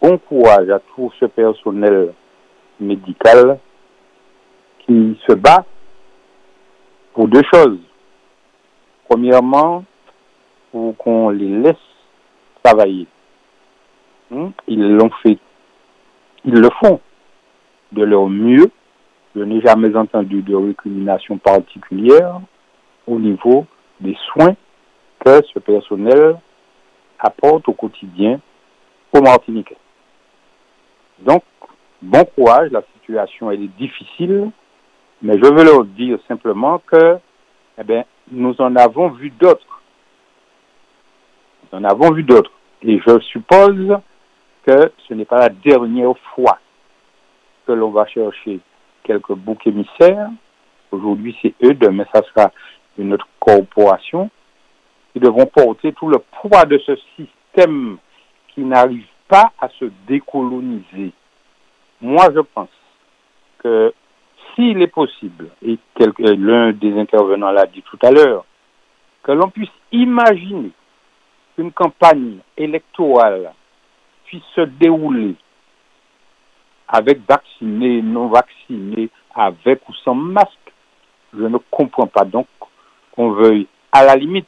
bon courage à tout ce personnel médical qui se bat pour deux choses. Premièrement, pour qu'on les laisse travailler. Hmm? Ils l'ont fait. Ils le font de leur mieux. Je n'ai jamais entendu de récrimination particulière au niveau des soins que ce personnel apporte au quotidien aux Martiniquais. Donc, bon courage, la situation est difficile, mais je veux leur dire simplement que eh bien, nous en avons vu d'autres. Nous en avons vu d'autres. Et je suppose que ce n'est pas la dernière fois que l'on va chercher quelques boucs émissaires. Aujourd'hui, c'est eux, demain, ça sera une autre corporation qui devront porter tout le poids de ce système qui n'arrive pas à se décoloniser. Moi, je pense que s'il est possible, et l'un des intervenants l'a dit tout à l'heure, que l'on puisse imaginer qu'une campagne électorale puisse se dérouler avec vaccinés, non vaccinés, avec ou sans masque, je ne comprends pas. Donc qu'on veuille, à la limite,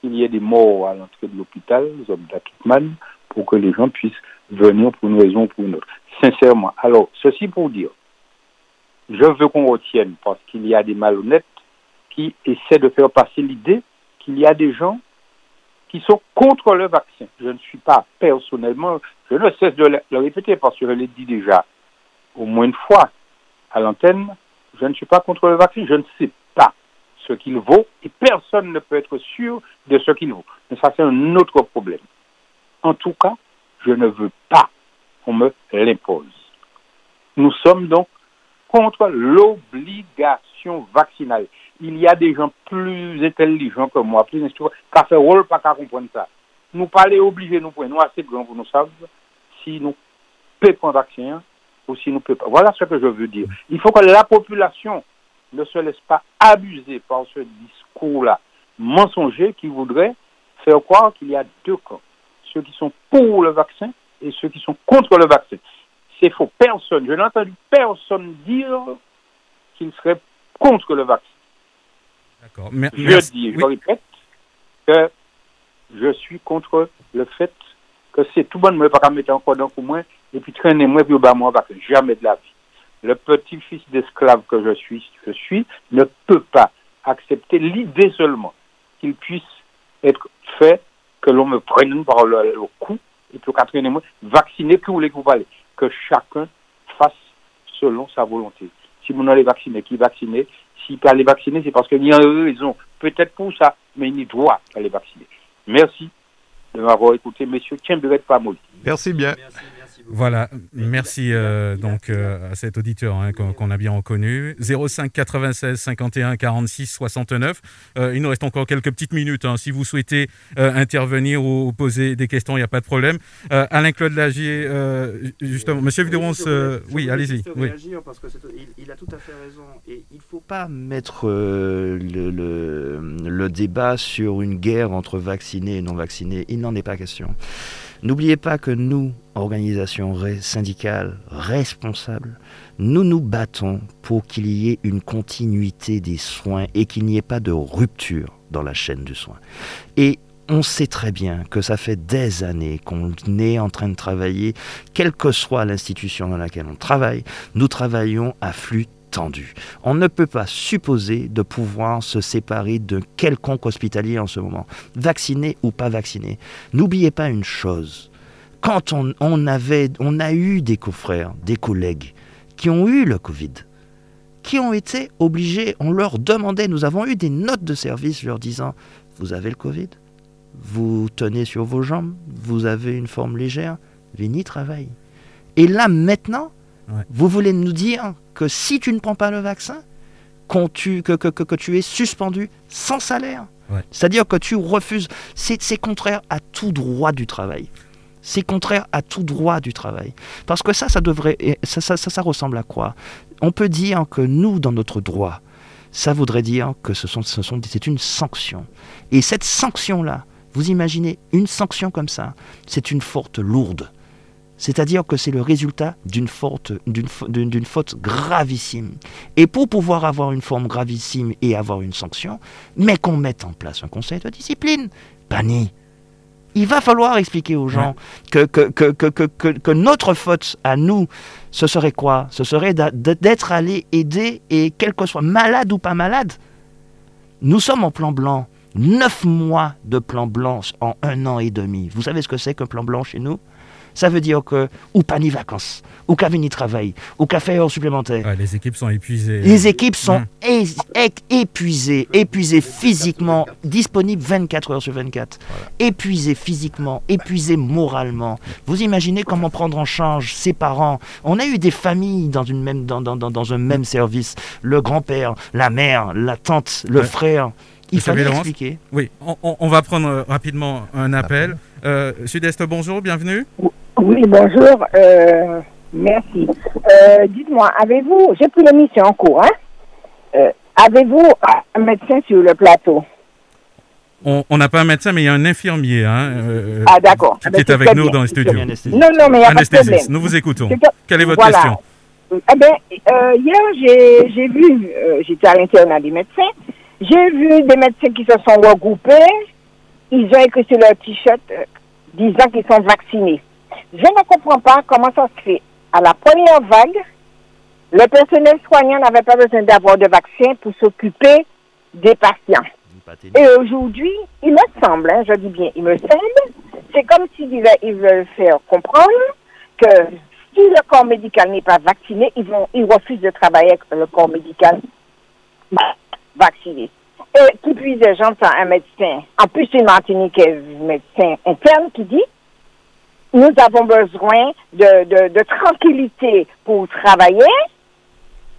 qu'il y ait des morts à l'entrée de l'hôpital, hommes d'Akitman, pour que les gens puissent venir pour une raison ou pour une autre. Sincèrement. Alors, ceci pour dire, je veux qu'on retienne, parce qu'il y a des malhonnêtes qui essaient de faire passer l'idée qu'il y a des gens qui sont contre le vaccin. Je ne suis pas personnellement, je ne cesse de le, répéter parce que je l'ai dit déjà au moins une fois à l'antenne, je ne suis pas contre le vaccin, je ne sais pas ce qu'il vaut et personne ne peut être sûr de ce qu'il vaut. Mais ça, c'est un autre problème. En tout cas, je ne veux pas qu'on me l'impose. Nous sommes donc contre l'obligation vaccinale. Il y a des gens plus intelligents que moi, plus instruits, qui fait rôle pas qu'à comprendre ça. Nous parler obligés, nous prenons assez grand pour nous savoir si nous pouvons prendre vaccin ou si nous ne pouvons pas. Voilà ce que je veux dire. Il faut que la population ne se laisse pas abuser par ce discours-là mensonger qui voudrait faire croire qu'il y a deux camps ceux qui sont pour le vaccin et ceux qui sont contre le vaccin. C'est faux. Personne, je n'ai entendu personne dire qu'il serait contre le vaccin. D'accord. Je dis, je répète, que je suis contre le fait que c'est tout bon de me pas mettre encore dans pour moi et puis traîner moi puis au bas moi vaccin. Jamais de la vie. Le petit-fils d'esclave que je suis, je suis, ne peut pas accepter l'idée seulement qu'il puisse être fait que l'on me prenne par le, cou et que Catherine et moi, vacciner vous voulez que vous parlez. Que chacun fasse selon sa volonté. Si vous n'allez vacciner, qui vacciner? S'il peut aller vacciner, c'est parce qu'il y a une raison. Peut-être pour ça, mais il doit aller vacciner. Merci de m'avoir écouté, messieurs. Tiens, Pamoli. Merci bien. Voilà, merci euh, donc euh, à cet auditeur hein, qu'on a bien reconnu. 05 96 51 46 69. il nous reste encore quelques petites minutes. Hein. Si vous souhaitez euh, intervenir ou poser des questions, il n'y a pas de problème. Alain-Claude Lagier, justement, Monsieur Videronce, oui, allez-y. Oui. Parce que il, a tout à fait raison. Et il ne faut pas mettre le, le, le débat sur une guerre entre vaccinés et non vaccinés. Il n'en est pas question. N'oubliez pas que nous, organisations syndicales responsables, nous nous battons pour qu'il y ait une continuité des soins et qu'il n'y ait pas de rupture dans la chaîne du soin. Et on sait très bien que ça fait des années qu'on est en train de travailler, quelle que soit l'institution dans laquelle on travaille, nous travaillons à flux tendu. On ne peut pas supposer de pouvoir se séparer de quelconque hospitalier en ce moment, vacciné ou pas vacciné. N'oubliez pas une chose, quand on, avait, on a eu des confrères, des collègues qui ont eu le Covid, qui ont été obligés, on leur demandait, nous avons eu des notes de service leur disant, vous avez le Covid, vous tenez sur vos jambes, vous avez une forme légère, venez travailler. Et là maintenant, vous voulez nous dire que si tu ne prends pas le vaccin, tu, que, que, que, tu es suspendu sans salaire. C'est-à-dire que tu refuses. C'est contraire à tout droit du travail. C'est contraire à tout droit du travail. Parce que ça, ça devrait. Ça, ça, ça, ressemble à quoi? On peut dire que nous, dans notre droit, ça voudrait dire que ce sont, ce sont, c'est une sanction. Et cette sanction-là, vous imaginez une sanction comme ça, c'est une faute lourde. C'est-à-dire que c'est le résultat d'une faute, d'une faute gravissime. Et pour pouvoir avoir une forme gravissime et avoir une sanction, mais qu'on mette en place un conseil de discipline. Pani, il va falloir expliquer aux gens que, que, que, notre faute à nous, ce serait quoi? Ce serait d'être allé aider et quel que soit malade ou pas malade. Nous sommes en plan blanc. Neuf mois de plan blanc en un an et demi. Vous savez ce que c'est qu'un plan blanc chez nous? Ça veut dire que ou pas ni vacances, ou qu'à venir travailler, ou qu'à faire heures supplémentaires. les équipes sont épuisées. Les équipes sont hum. épuisées, épuisées physiquement, disponibles 24 heures sur 24, épuisées physiquement, épuisées moralement. Vous imaginez comment prendre en charge ses parents. On a eu des familles dans, une même, dans, dans, dans un même service. Le grand-père, la mère, la tante, le frère. Il expliquer. Oui, on, on, va prendre euh, rapidement un appel. Euh, Sud-Est, bonjour, bienvenue. Oui, bonjour. Euh, merci. Euh, dites-moi, avez-vous, j'ai pris l'émission en cours, hein? Euh, avez-vous un médecin sur le plateau? On n'a pas un médecin, mais il y a un infirmier hein, ah, d'accord. qui, ah, est avec nous dans les studios. Non, non, mais il n'y a pas de problème. Nous vous écoutons. Quelle est votre question? Eh bien, hier, j'ai vu, j'étais à l'internat des médecins, j'ai vu des médecins qui se sont regroupés, ils ont écrit sur leur t-shirt disant qu'ils sont vaccinés. Je ne comprends pas comment ça se fait. À la première vague, le personnel soignant n'avait pas besoin d'avoir de vaccin pour s'occuper des patients. Et aujourd'hui, il me semble, hein, je dis bien, il me semble, c'est comme s'ils ils veulent faire comprendre que si le corps médical n'est pas vacciné, ils, vont, ils refusent de travailler avec le corps médical vacciné. Et qui plus j'entends un médecin, en plus une Martiniquaise médecin interne qui dit nous avons besoin de, de, tranquillité pour travailler,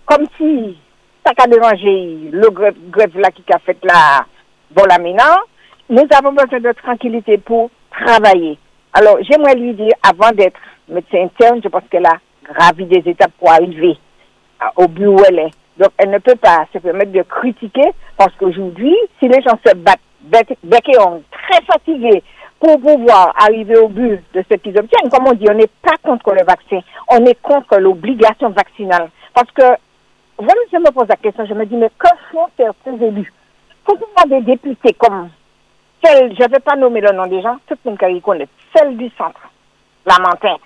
comme si ça a dérangé le grève, là qui a fait là, bon là maintenant, nous avons besoin de tranquillité pour travailler. Alors, j'aimerais lui dire, avant d'être médecin interne, je pense qu'elle a gravi des étapes pour arriver au but où elle est. Donc, elle ne peut pas se permettre de critiquer parce qu'aujourd'hui, si les gens se battent, bec et très fatigués, pour pouvoir arriver au but de ce qu'ils obtiennent. Comme on dit, on n'est pas contre le vaccin, on est contre l'obligation vaccinale. Parce que, voilà, je me pose la question, je me dis, mais que font certains élus? Quand on a des députés comme celle, je ne vais pas nommer le nom des gens, tout le monde connaît, celle du centre, Lamentin.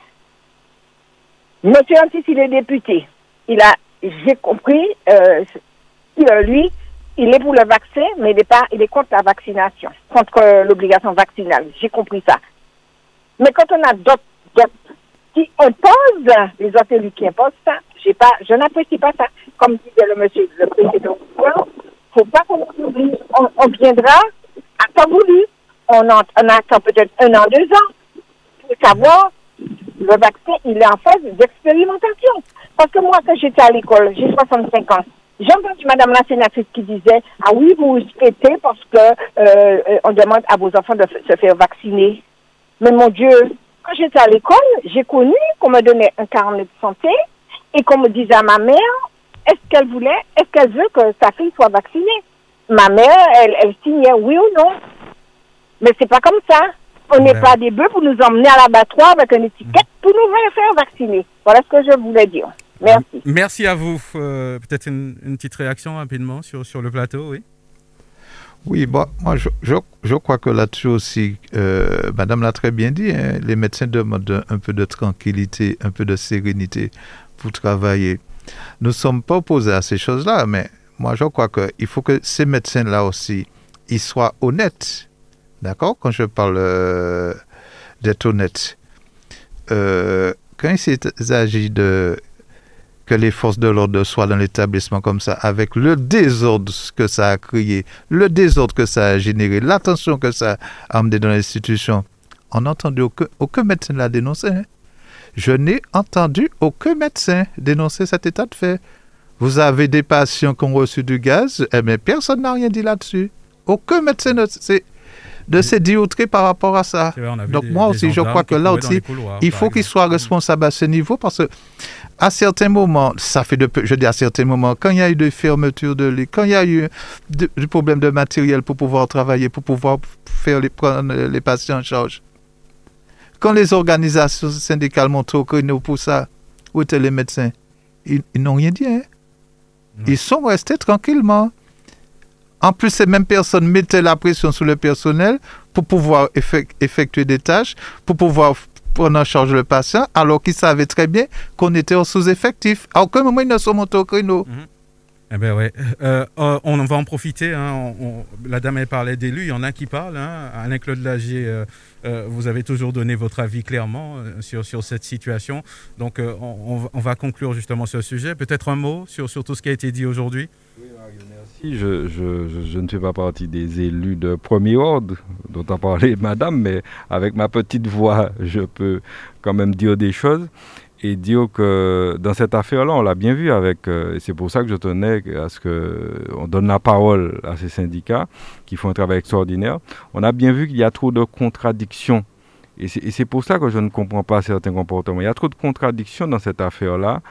Monsieur Antis, il est député. Il a, j'ai compris, euh, lui, il est pour le vaccin, mais il est, pas, il est contre la vaccination, contre l'obligation vaccinale. J'ai compris ça. Mais quand on a d'autres qui imposent, les autres élus qui imposent ça, j'ai pas, je n'apprécie pas ça. Comme disait le monsieur, le président, faut pas qu'on oublie. On, viendra à pas voulu. On attend peut-être un an, deux ans pour savoir le vaccin, il est en phase d'expérimentation. Parce que moi, quand j'étais à l'école, j'ai 65 ans, j'ai entendu Madame la sénatrice qui disait Ah oui, vous respectez parce que euh, euh, on demande à vos enfants de se faire vacciner. Mais mon Dieu, quand j'étais à l'école, j'ai connu qu'on me donnait un carnet de santé et qu'on me disait à ma mère est-ce qu'elle voulait, est-ce qu'elle veut que sa fille soit vaccinée? Ma mère, elle, elle signait oui ou non. Mais c'est pas comme ça. On n'est pas des bœufs pour nous emmener à l'abattoir avec une étiquette pour nous faire vacciner. Voilà ce que je voulais dire. Merci. Merci à vous. Euh, Peut-être une, une petite réaction rapidement sur, sur le plateau, oui. Oui, bon, moi je, je, je crois que là-dessus aussi, euh, Madame l'a très bien dit, hein, les médecins demandent un peu de tranquillité, un peu de sérénité pour travailler. Nous ne sommes pas opposés à ces choses-là, mais moi je crois qu'il faut que ces médecins-là aussi, ils soient honnêtes. D'accord? Quand je parle euh, d'être honnête, euh, quand il s'agit de que les forces de l'ordre soient dans l'établissement comme ça, avec le désordre que ça a créé, le désordre que ça a généré, l'attention que ça a amené dans l'institution, on n'a entendu aucun, aucun médecin l'a dénoncé. hein. Je n'ai entendu aucun médecin dénoncer cet état de fait. Vous avez des patients qui ont reçu du gaz, eh bien, personne n'a rien dit là-dessus. Aucun médecin ne s'est de outré par rapport à ça. Vrai, Donc des- moi aussi, je crois que là aussi, il faut qu'il exemple. soit responsable à ce niveau parce que à certains moments, ça fait de, je dis à certains moments, quand il y a eu des fermetures de lits, quand il y a eu du problème de matériel pour pouvoir travailler, pour pouvoir faire les, prendre les patients en charge, quand les organisations syndicales montrent au créneau pour ça, où étaient les médecins? Ils, ils n'ont rien dit. hein. Ils sont restés tranquillement. En plus, ces mêmes personnes mettaient la pression sur le personnel pour pouvoir effec- effectuer des tâches, pour pouvoir prendre en charge le patient, alors qu'ils savaient très bien qu'on était en sous-effectif. À aucun moment, ils ne sont montés au créneau. Eh ben ouais. Euh, euh, on va en profiter. hein. On- on- la dame elle parlait d'élus. Il y en a qui parlent. Hein. Alain Claude Lagier, euh, euh, vous avez toujours donné votre avis clairement euh, sur, sur cette situation. Donc euh, on, on va- on va conclure justement sur ce sujet. Peut-être un mot sur, sur tout ce qui a été dit aujourd'hui? Je, je, ne fais pas partie des élus de premier ordre dont a parlé madame, mais avec ma petite voix, je peux quand même dire des choses et dire que dans cette affaire-là, on l'a bien vu avec, euh, et c'est pour ça que je tenais à ce qu'on donne la parole à ces syndicats qui font un travail extraordinaire. On a bien vu qu'il y a trop de contradictions. Et c'est pour ça que je ne comprends pas certains comportements. Il y a trop de contradictions dans cette affaire-là.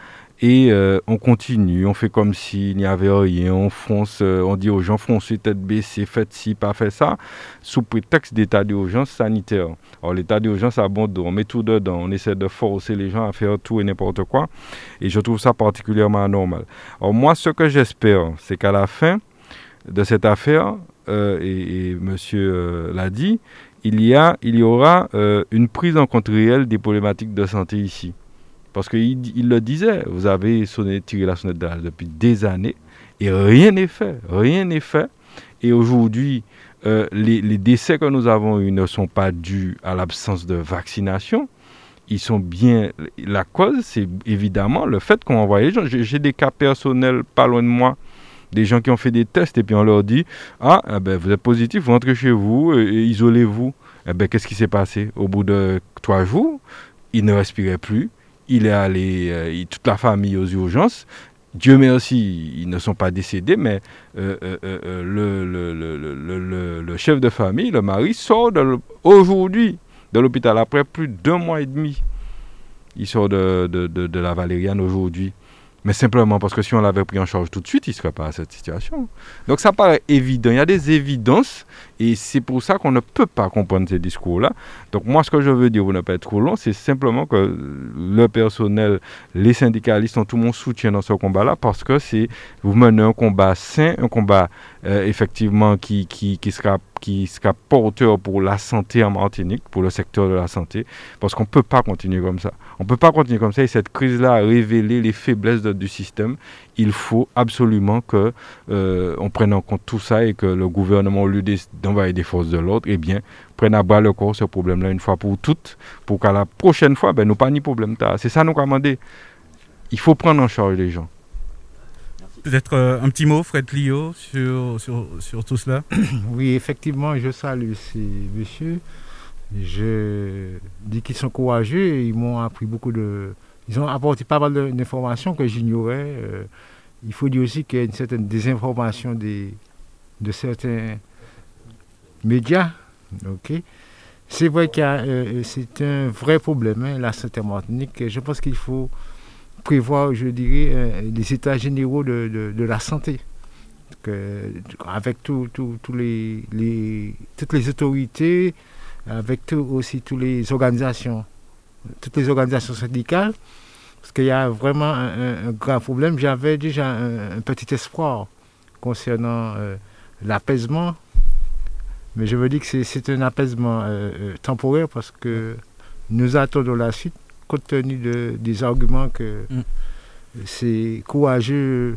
Et euh, on continue, on fait comme s'il n'y avait rien, on fonce, euh, on dit aux gens foncez tête baissée, faites ci, pas fait ça, sous prétexte d'état d'urgence sanitaire. Alors l'état d'urgence abonde, on met tout dedans, on essaie de forcer les gens à faire tout et n'importe quoi. Et je trouve ça particulièrement anormal. Alors moi, ce que j'espère, c'est qu'à la fin de cette affaire, euh, et, et monsieur l'a dit, il y, a, il y aura une prise en compte réelle des problématiques de santé ici. Parce qu'il il le disait, vous avez sonné, tiré la sonnette d'âge depuis des années et rien n'est fait. Rien n'est fait. Et aujourd'hui, euh, les, décès que nous avons eus ne sont pas dus à l'absence de vaccination. Ils sont bien. La cause, c'est évidemment le fait qu'on envoie les gens. J'ai des cas personnels pas loin de moi des gens qui ont fait des tests et puis on leur dit Ah, eh ben, vous êtes positif, vous rentrez chez vous et isolez-vous. Eh ben, Qu'est-ce qui s'est passé? Au bout de trois jours, il ne respirait plus. Il est allé, euh, toute la famille aux urgences. Dieu merci, ils ne sont pas décédés, mais le, chef de famille, le mari, sort aujourd'hui de l'hôpital après plus d'un mois et demi. Il sort de, de, de, de la Valériane aujourd'hui. Mais simplement parce que si on l'avait pris en charge tout de suite, il ne serait pas à cette situation. Donc ça paraît évident. Il y a des évidences et c'est pour ça qu'on ne peut pas comprendre ces discours-là. Donc moi, ce que je veux dire, pour ne pas être trop long, c'est simplement que le personnel, les syndicalistes ont tout mon soutien dans ce combat-là parce que c'est vous menez un combat sain, un combat euh, effectivement qui, qui, qui, sera, qui sera porteur pour la santé en Martinique, pour le secteur de la santé, parce qu'on ne peut pas continuer comme ça. On ne peut pas continuer comme ça et cette crise-là a révélé les faiblesses du système. Il faut absolument que euh, on prenne en compte tout ça et que le gouvernement, au lieu d'es- d'envoyer des forces de l'ordre, eh bien, prenne à bras le corps ce problème-là une fois pour toutes, pour qu'à la prochaine fois, ben, nous pas ni problème. C'est ça nous demander. Il faut prendre en charge les gens. Peut-être euh, un petit mot, Fred Clio, sur, sur, sur tout cela? Oui, effectivement, je salue ces messieurs. Je dis qu'ils sont courageux et ils m'ont appris beaucoup de. Ils ont apporté pas mal d'informations que j'ignorais. Euh, il faut dire aussi qu'il y a une certaine désinformation des, de certains médias. C'est vrai que c'est un vrai problème, hein, la santé Martinique. Je pense qu'il faut prévoir, je dirais, euh, les états généraux de, de- la santé. Avec les, toutes les autorités, avec aussi toutes les organisations, toutes les organisations syndicales, parce qu'il y a vraiment un, grand problème. J'avais déjà un, petit espoir concernant euh, l'apaisement, mais je me dis que c'est un apaisement euh, euh, temporaire parce que nous attendons la suite compte tenu de, des arguments que mm. ces courageux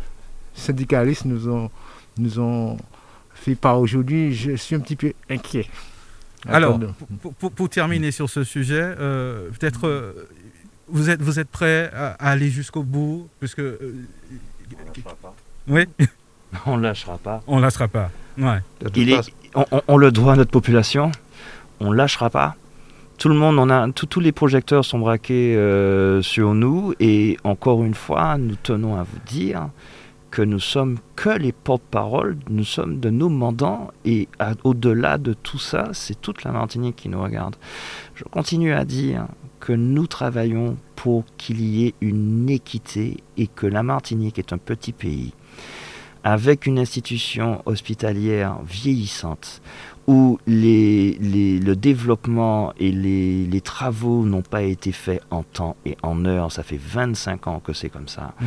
syndicalistes nous ont, nous ont fait part aujourd'hui. Je suis un petit peu inquiet. Alors, pour, terminer sur ce sujet, peut-être vous êtes, vous êtes prêt à, aller jusqu'au bout puisque, euh, Oui On ne lâchera pas. On ne lâchera pas. Ouais. Il est, on, le doit à notre population. On ne lâchera pas. Tout le monde, on a, tous les projecteurs sont braqués euh, sur nous. Et encore une fois, nous tenons à vous dire que nous sommes que les porte-paroles, nous sommes de nos mandants. Et au-delà de tout ça, c'est toute la Martinique qui nous regarde. Je continue à dire que nous travaillons pour qu'il y ait une équité et que la Martinique est un petit pays avec une institution hospitalière vieillissante où les, le développement et les, les travaux n'ont pas été faits en temps et en heure, ça fait 25 ans que c'est comme ça, mmh.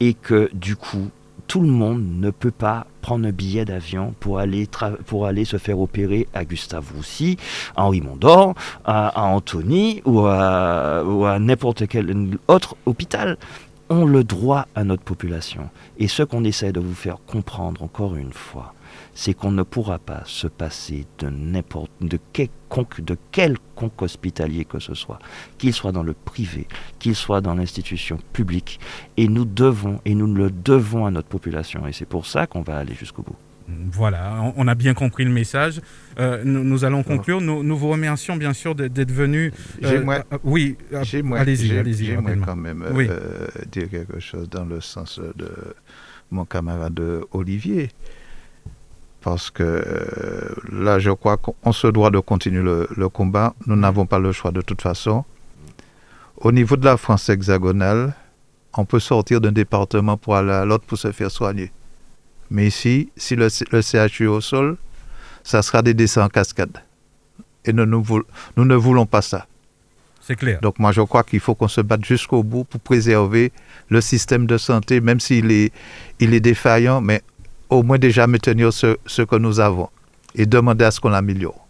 et que du coup, tout le monde ne peut pas prendre un billet d'avion pour aller, pour aller se faire opérer à Gustave Roussy, à Henri Mondor, à, Antony ou à, ou à n'importe quel autre hôpital. On le droit à notre population. Et ce qu'on essaie de vous faire comprendre encore une fois, c'est qu'on ne pourra pas se passer de n'importe de quelconque, de quelconque hospitalier que ce soit, qu'il soit dans le privé, qu'il soit dans l'institution publique, et nous devons et nous le devons à notre population, et c'est pour ça qu'on va aller jusqu'au bout. Voilà, on a bien compris le message. Euh, nous, allons conclure. Nous, vous remercions bien sûr d'être venus. Euh, moi, euh, oui, allez-y, allez-y. J'aimerais quand même dire quelque chose dans le sens de mon camarade Olivier parce que euh, là, je crois qu'on se doit de continuer le, combat. Nous n'avons pas le choix de toute façon. Au niveau de la France hexagonale, on peut sortir d'un département pour aller à l'autre pour se faire soigner. Mais ici, si le, le CHU est au sol, ça sera des décès en cascade. Et nous, nous, nous ne voulons pas ça. C'est clair. Donc moi, je crois qu'il faut qu'on se batte jusqu'au bout pour préserver le système de santé, même s'il est, il est défaillant, mais au moins déjà maintenir ce, ce que nous avons et demander à ce qu'on l'améliore.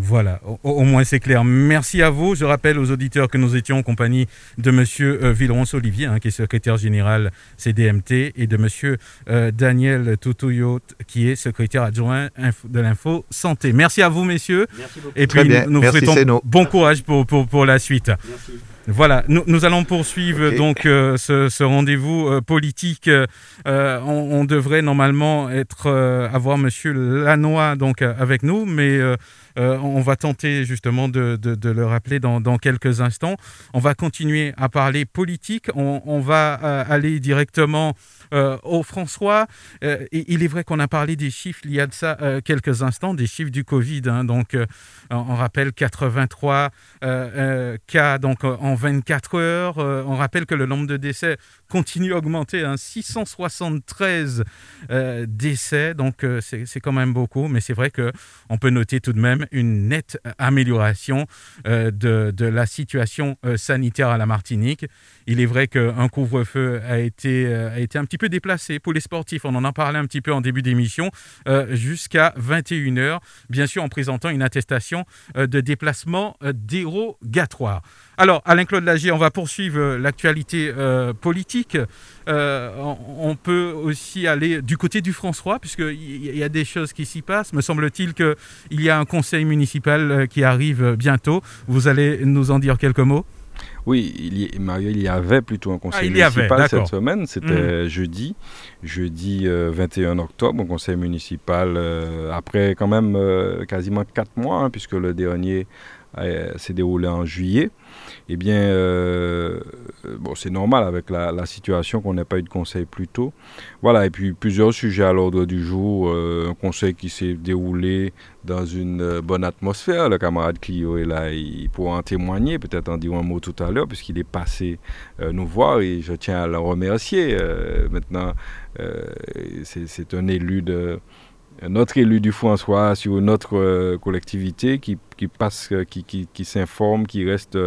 Voilà, au, moins c'est clair. Merci à vous. Je rappelle aux auditeurs que nous étions en compagnie de Monsieur euh, Villeronce-Olivier, hein, qui est secrétaire général CDMT, et de Monsieur euh, Daniel Toutouillot, qui est secrétaire adjoint de l'info santé. Merci à vous, messieurs. Merci beaucoup. Et puis nous, vous souhaitons bon courage pour, pour, pour la suite. Merci. Voilà, nous, nous, allons poursuivre donc euh, ce, ce rendez-vous euh, politique. Euh, on, on, devrait normalement être avoir Monsieur Lannoy donc avec nous, mais on va tenter justement de, de, de le rappeler dans, dans, quelques instants. On va continuer à parler politique. On, on va aller directement euh, au François, euh, il est vrai qu'on a parlé des chiffres il y a de ça euh, quelques instants, des chiffres du Covid. Hein. donc, on rappelle 83 cas donc, en 24 heures. on rappelle que le nombre de décès continue à augmenter, hein, 673 décès, donc c'est quand même beaucoup, mais c'est vrai qu'on peut noter tout de même une nette amélioration de, de, la situation sanitaire à la Martinique. Il est vrai qu'un couvre-feu a été, a été un petit peu déplacé pour les sportifs. On en a parlé un petit peu en début d'émission, euh, jusqu'à 21h, bien sûr en présentant une attestation euh, de déplacement euh, dérogatoire. Alors, Alain-Claude Lagier, on va poursuivre l'actualité politique. on peut aussi aller du côté du François, puisqu'il y a des choses qui s'y passent. Me semble-t-il qu'il y a un conseil municipal qui arrive bientôt. Vous allez nous en dire quelques mots? Oui, il y, Mario, il y avait plutôt un conseil ah, municipal cette semaine. C'était mmh. jeudi, jeudi 21 euh, octobre, un conseil municipal euh, après quand même euh, quasiment quatre mois, hein, puisque le dernier s'est déroulé en juillet eh bien, euh, bon, c'est normal avec la, situation qu'on n'ait pas eu de conseil plus tôt. Voilà, et puis plusieurs sujets à l'ordre du jour. Euh, un conseil qui s'est déroulé dans une euh, bonne atmosphère. Le camarade Clio est là, il pourra en témoigner, peut-être en dire un mot tout à l'heure, puisqu'il est passé nous voir et je tiens à le remercier. maintenant, c'est un élu de un autre élu du François sur une autre collectivité qui, passe, qui, qui s'informe, qui reste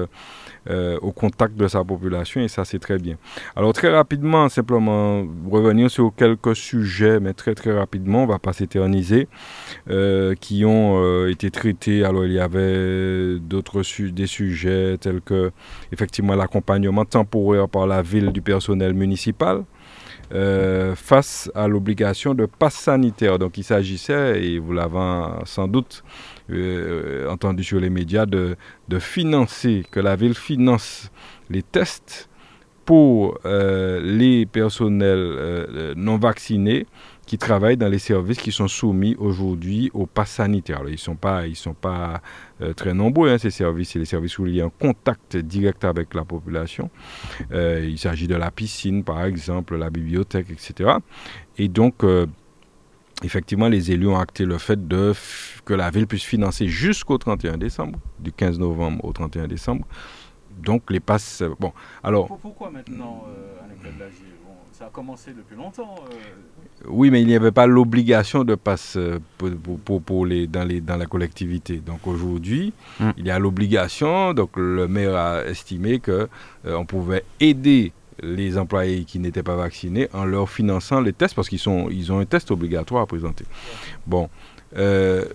euh, au contact de sa population et ça c'est très bien. Alors très rapidement, simplement revenir sur quelques sujets, mais très très rapidement, on va pas s'éterniser, euh, qui ont euh, été traités. Alors il y avait d'autres des sujets tels que effectivement l'accompagnement temporaire par la ville du personnel municipal. Face à l'obligation de passe sanitaire. Donc il s'agissait, et vous l'avez sans doute euh, entendu sur les médias de, de, financer, que la ville finance les tests pour euh, les personnels euh, non vaccinés qui travaillent dans les services qui sont soumis aujourd'hui au pass sanitaire. ils ne sont pas, pas très nombreux, hein, ces services. C'est les services où il y a un contact direct avec la population. il s'agit de la piscine, par exemple, la bibliothèque, etc. Et donc, effectivement, les élus ont acté le fait que la ville puisse financer jusqu'au 31 décembre, du 15 novembre au 31 décembre. Donc les passes. Bon, alors. Pourquoi maintenant, euh, bon, Ça a commencé depuis longtemps. Euh. Oui, mais il n'y avait pas l'obligation de passer euh, pour, pour, les, dans, les, dans la collectivité. Donc aujourd'hui, hum. il y a l'obligation. Donc le maire a estimé que on pouvait aider les employés qui n'étaient pas vaccinés en leur finançant les tests parce qu'ils sont ils ont un test obligatoire à présenter. Bon. Euh,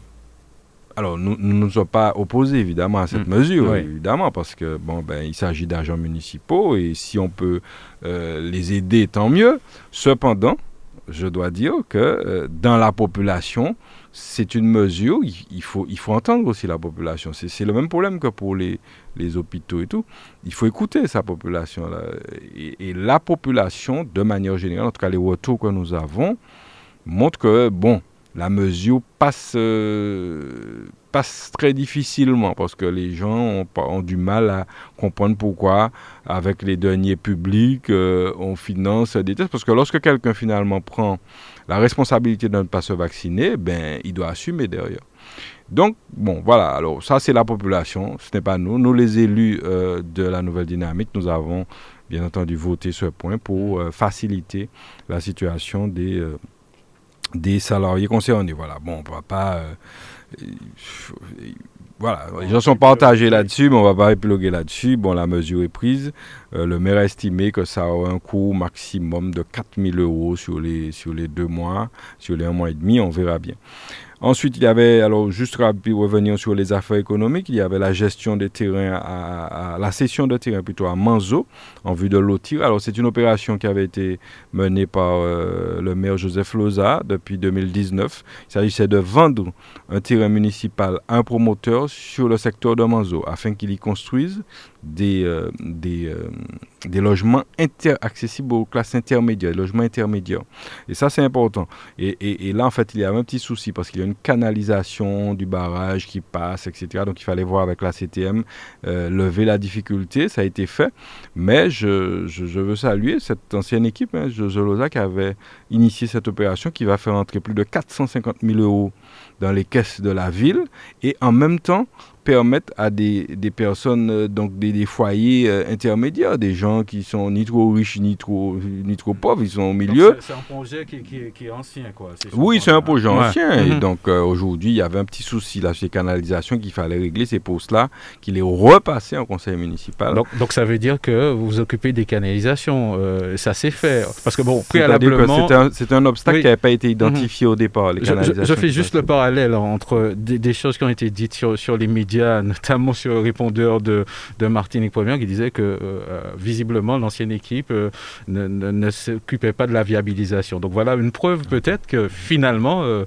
alors, nous ne nous sommes pas opposés évidemment à cette mm. mesure, évidemment, parce que bon, ben, il s'agit d'agents municipaux et si on peut euh, les aider, tant mieux. Cependant, je dois dire que euh, dans la population, c'est une mesure, il, faut, il faut entendre aussi la population. C'est le même problème que pour les, les hôpitaux et tout. Il faut écouter sa population. Là. Et, la population, de manière générale, en tout cas les retours que nous avons, montrent que, bon, la mesure passe, euh, passe très difficilement parce que les gens ont, du mal à comprendre pourquoi, avec les derniers publics, euh, on finance des tests. Parce que lorsque quelqu'un finalement prend la responsabilité de ne pas se vacciner, ben, il doit assumer derrière. Donc, bon, voilà, alors ça c'est la population, ce n'est pas nous. Nous, les élus euh, de la nouvelle dynamique, nous avons bien entendu voté ce point pour faciliter la situation des, des salariés concernés. Voilà, bon, on ne va pas voilà, les gens sont partagés là-dessus, mais on va pas épiloguer là-dessus. Bon, la mesure est prise. Euh, le maire a estimé que ça aura un coût maximum de 4 000 euros sur les, sur les deux mois, sur les un mois et demi, on verra bien. Ensuite, il y avait, alors juste revenir sur les affaires économiques, il y avait la gestion des terrains, à, la cession de terrains plutôt à Manzo, en vue de lotir. Alors c'est une opération qui avait été menée par euh, le maire Joseph Loza depuis 2019. Il s'agissait de vendre un terrain municipal à un promoteur sur le secteur de Manzo afin qu'il y construise des, euh, euh, des, logements accessibles aux classes intermédiaires, logements intermédiaires. Et ça, c'est important. Et, là, en fait, il y a un petit souci parce qu'il y a une canalisation du barrage qui passe, etc. Donc, il fallait voir avec la CTM, euh, lever la difficulté. Ça a été fait. Mais je, je, veux saluer cette ancienne équipe, hein, José qui avait initié cette opération qui va faire entrer plus de 450 000 euros dans les caisses de la ville et en même temps permettre à des, des personnes, euh, donc des, des foyers euh, intermédiaires, des gens qui sont ni trop riches ni trop, ni trop pauvres, ils sont au milieu. C'est un projet qui, qui, est ancien, quoi. Oui, c'est un projet ancien. Et mhm. donc euh, aujourd'hui, il y avait un petit souci là, ces canalisations qu'il fallait régler, ces postes-là, qu'il est repassé en conseil municipal. Donc, donc, ça veut dire que vous vous occupez des canalisations, ça s'est fait. Parce que bon, préalablement... C'est un, un, obstacle qui n'avait pas été identifié mhm. au départ, les canalisations. Je, fais juste le parallèle entre des, des, choses qui ont été dites sur, sur les médias notamment sur le répondeur de, de Martinique Première, qui disait que euh, visiblement l'ancienne équipe euh, ne, ne, s'occupait pas de la viabilisation. Donc voilà une preuve peut-être que finalement euh,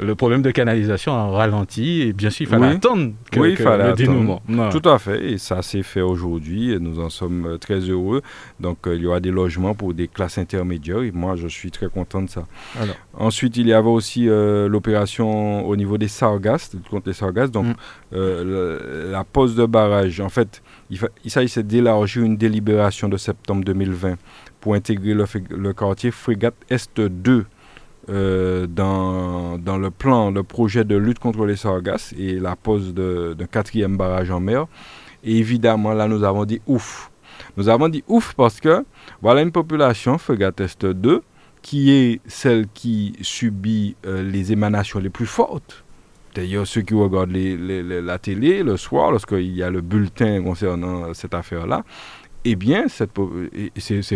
le problème de canalisation a ralenti et bien sûr il fallait attendre que, oui, il fallait le dénouement. Tout à fait, et ça s'est fait aujourd'hui et nous en sommes très heureux. Donc il y aura des logements pour des classes intermédiaires et moi je suis très content de ça. Alors. Ensuite il y avait aussi l'opération au niveau des sargasses, contre les sargasses. Donc mm la pose de barrage. En fait, il, il s'agissait d'élargir une délibération de septembre 2020 pour intégrer le, quartier Frégate Est 2 euh, dans, dans, le plan, le projet de lutte contre les sargasses et la pose d'un quatrième barrage en mer. Et évidemment, là, nous avons dit ouf. Nous avons dit ouf parce que voilà une population, Frégate Est 2, qui est celle qui subit euh, les émanations les plus fortes. D'ailleurs, ceux qui regardent la télé le soir, lorsqu'il y a le bulletin concernant cette affaire-là, eh bien, c'est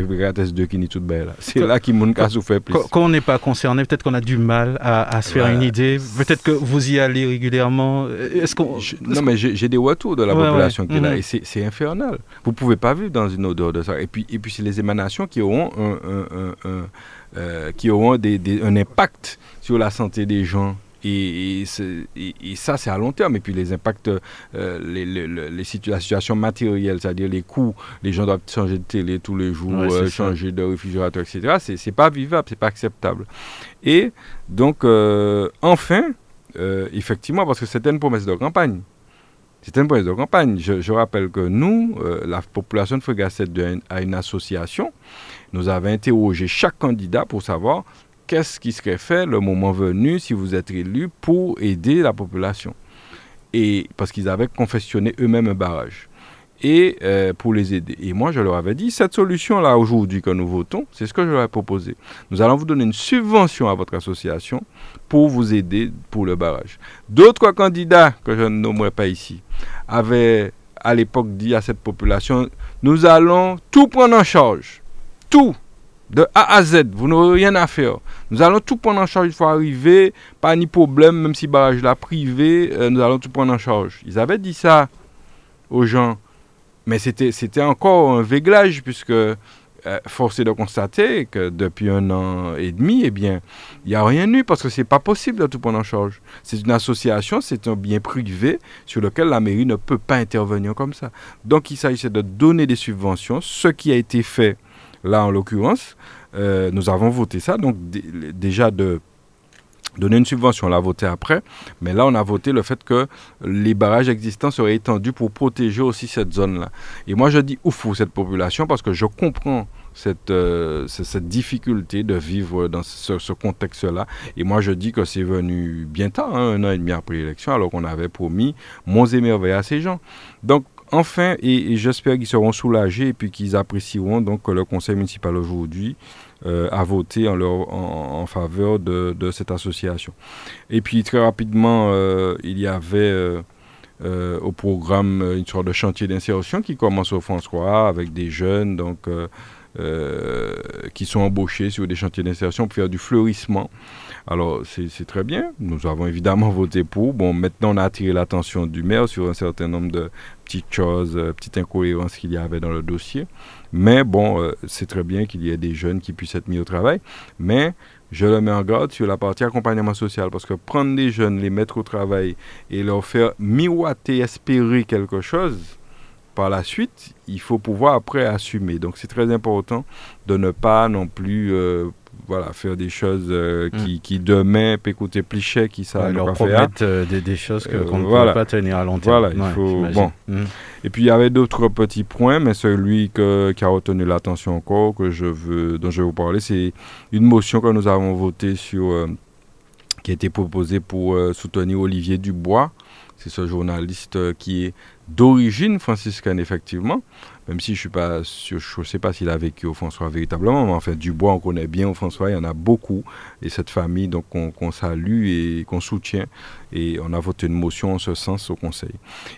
Gratis 2 qui n'est tout belle. C'est là qui m'a souffert plus. Quand, on n'est pas concerné, peut-être qu'on a du mal à, se faire une idée. Peut-être que vous y allez régulièrement. Est-ce qu'on, non, mais j'ai des retours de la population qui est là mhm. et c'est infernal. Vous ne pouvez pas vivre dans une odeur de ça. Et puis, et puis c'est les émanations qui auront un, euh, qui auront des, un impact sur la santé des gens et, ça, c'est à long terme. Et puis les impacts, euh, les, les, les, situations matérielles, c'est-à-dire les coûts, les gens doivent changer de télé tous les jours, euh, changer de réfrigérateur, etc. C'est pas vivable, c'est pas acceptable. Et donc, euh, enfin, effectivement, parce que c'était une promesse de campagne. C'était une promesse de campagne. Je, rappelle que nous, la population de Fregasset a une association. Nous avons interrogé chaque candidat pour savoir qu'est-ce qui serait fait le moment venu si vous êtes élu pour aider la population? Et parce qu'ils avaient confessionné eux-mêmes un barrage. Et euh, pour les aider. Et moi, je leur avais dit, cette solution-là aujourd'hui que nous votons, c'est ce que je leur ai proposé. Nous allons vous donner une subvention à votre association pour vous aider pour le barrage. D'autres candidats, que je ne nommerai pas ici, avaient à l'époque dit à cette population, nous allons tout prendre en charge. Tout de A à Z, vous n'aurez rien à faire. Nous allons tout prendre en charge il faut arriver, pas ni problème, même si barrage la privé, euh, nous allons tout prendre en charge. Ils avaient dit ça aux gens, mais c'était, c'était encore un véglage, puisque euh, force est de constater que depuis un an et demi, eh bien, il n'y a rien eu, parce que c'est pas possible de tout prendre en charge. C'est une association, c'est un bien privé sur lequel la mairie ne peut pas intervenir comme ça. Donc il s'agissait de donner des subventions, ce qui a été fait Là, en l'occurrence, euh, nous avons voté ça. Donc, déjà de donner une subvention, on l'a voté après. Mais là, on a voté le fait que les barrages existants seraient étendus pour protéger aussi cette zone-là. Et moi, je dis ouf cette population parce que je comprends cette, euh, cette difficulté de vivre dans ce, contexte-là. Et moi, je dis que c'est venu bien tard, hein, un an et demi après l'élection, alors qu'on avait promis monts et à ces gens. Donc, enfin, et, j'espère qu'ils seront soulagés et puis qu'ils apprécieront donc que le conseil municipal aujourd'hui euh, a voté en, faveur de, de, cette association. Et puis très rapidement, euh, il y avait euh, au programme une sorte de chantier d'insertion qui commence au François avec des jeunes donc qui sont embauchés sur des chantiers d'insertion pour faire du fleurissement. Alors, c'est très bien. Nous avons évidemment voté pour. Bon, maintenant, on a attiré l'attention du maire sur un certain nombre de petites choses, euh, petites incohérences qu'il y avait dans le dossier. Mais bon, euh, c'est très bien qu'il y ait des jeunes qui puissent être mis au travail. Mais je le mets en garde sur la partie accompagnement social parce que prendre des jeunes, les mettre au travail et leur faire miroiter, espérer quelque chose, par la suite, il faut pouvoir après assumer. Donc c'est très important de ne pas non plus euh, voilà, faire des choses euh, mm. qui, qui, demain peuvent coûter plus cher qui ça leur promettre euh, des, des, choses qu'on ne peut pas tenir à long terme. Voilà, il faut, bon. Mm. Et puis il y avait d'autres petits points, mais celui que, qui a retenu l'attention encore, que je veux, dont je vais vous parler, c'est une motion que nous avons votée sur, qui a été proposée pour soutenir Olivier Dubois. C'est ce journaliste qui est d'origine franciscaine, effectivement, même si je ne sais pas s'il a vécu au François véritablement, mais en fait, Dubois, on connaît bien au François, il y en a beaucoup, et cette famille, qu'on salue et qu'on soutient, et on a voté une motion en ce sens au Conseil.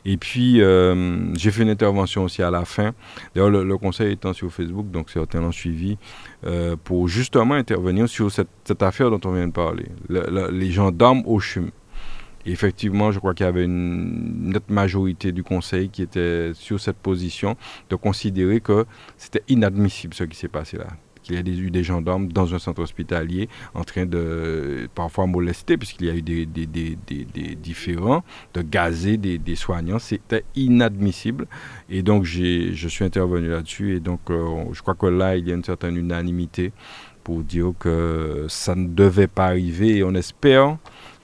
Et puis, euh, j'ai fait une intervention aussi à la fin, d'ailleurs, le, Conseil étant sur Facebook, donc certains l'ont suivi, euh, pour justement intervenir sur cette, affaire dont on vient de parler, les gendarmes au CHUM effectivement, je crois qu'il y avait une nette majorité du Conseil qui était sur cette position de considérer que c'était inadmissible ce qui s'est passé là. Qu'il y ait eu des gendarmes dans un centre hospitalier en train de parfois molester, puisqu'il y a eu des, différents, de gazer des, soignants. C'était inadmissible. Et donc, je suis intervenu là-dessus. Et donc, euh, je crois que là, il y a une certaine unanimité pour dire que ça ne devait pas arriver. Et on espère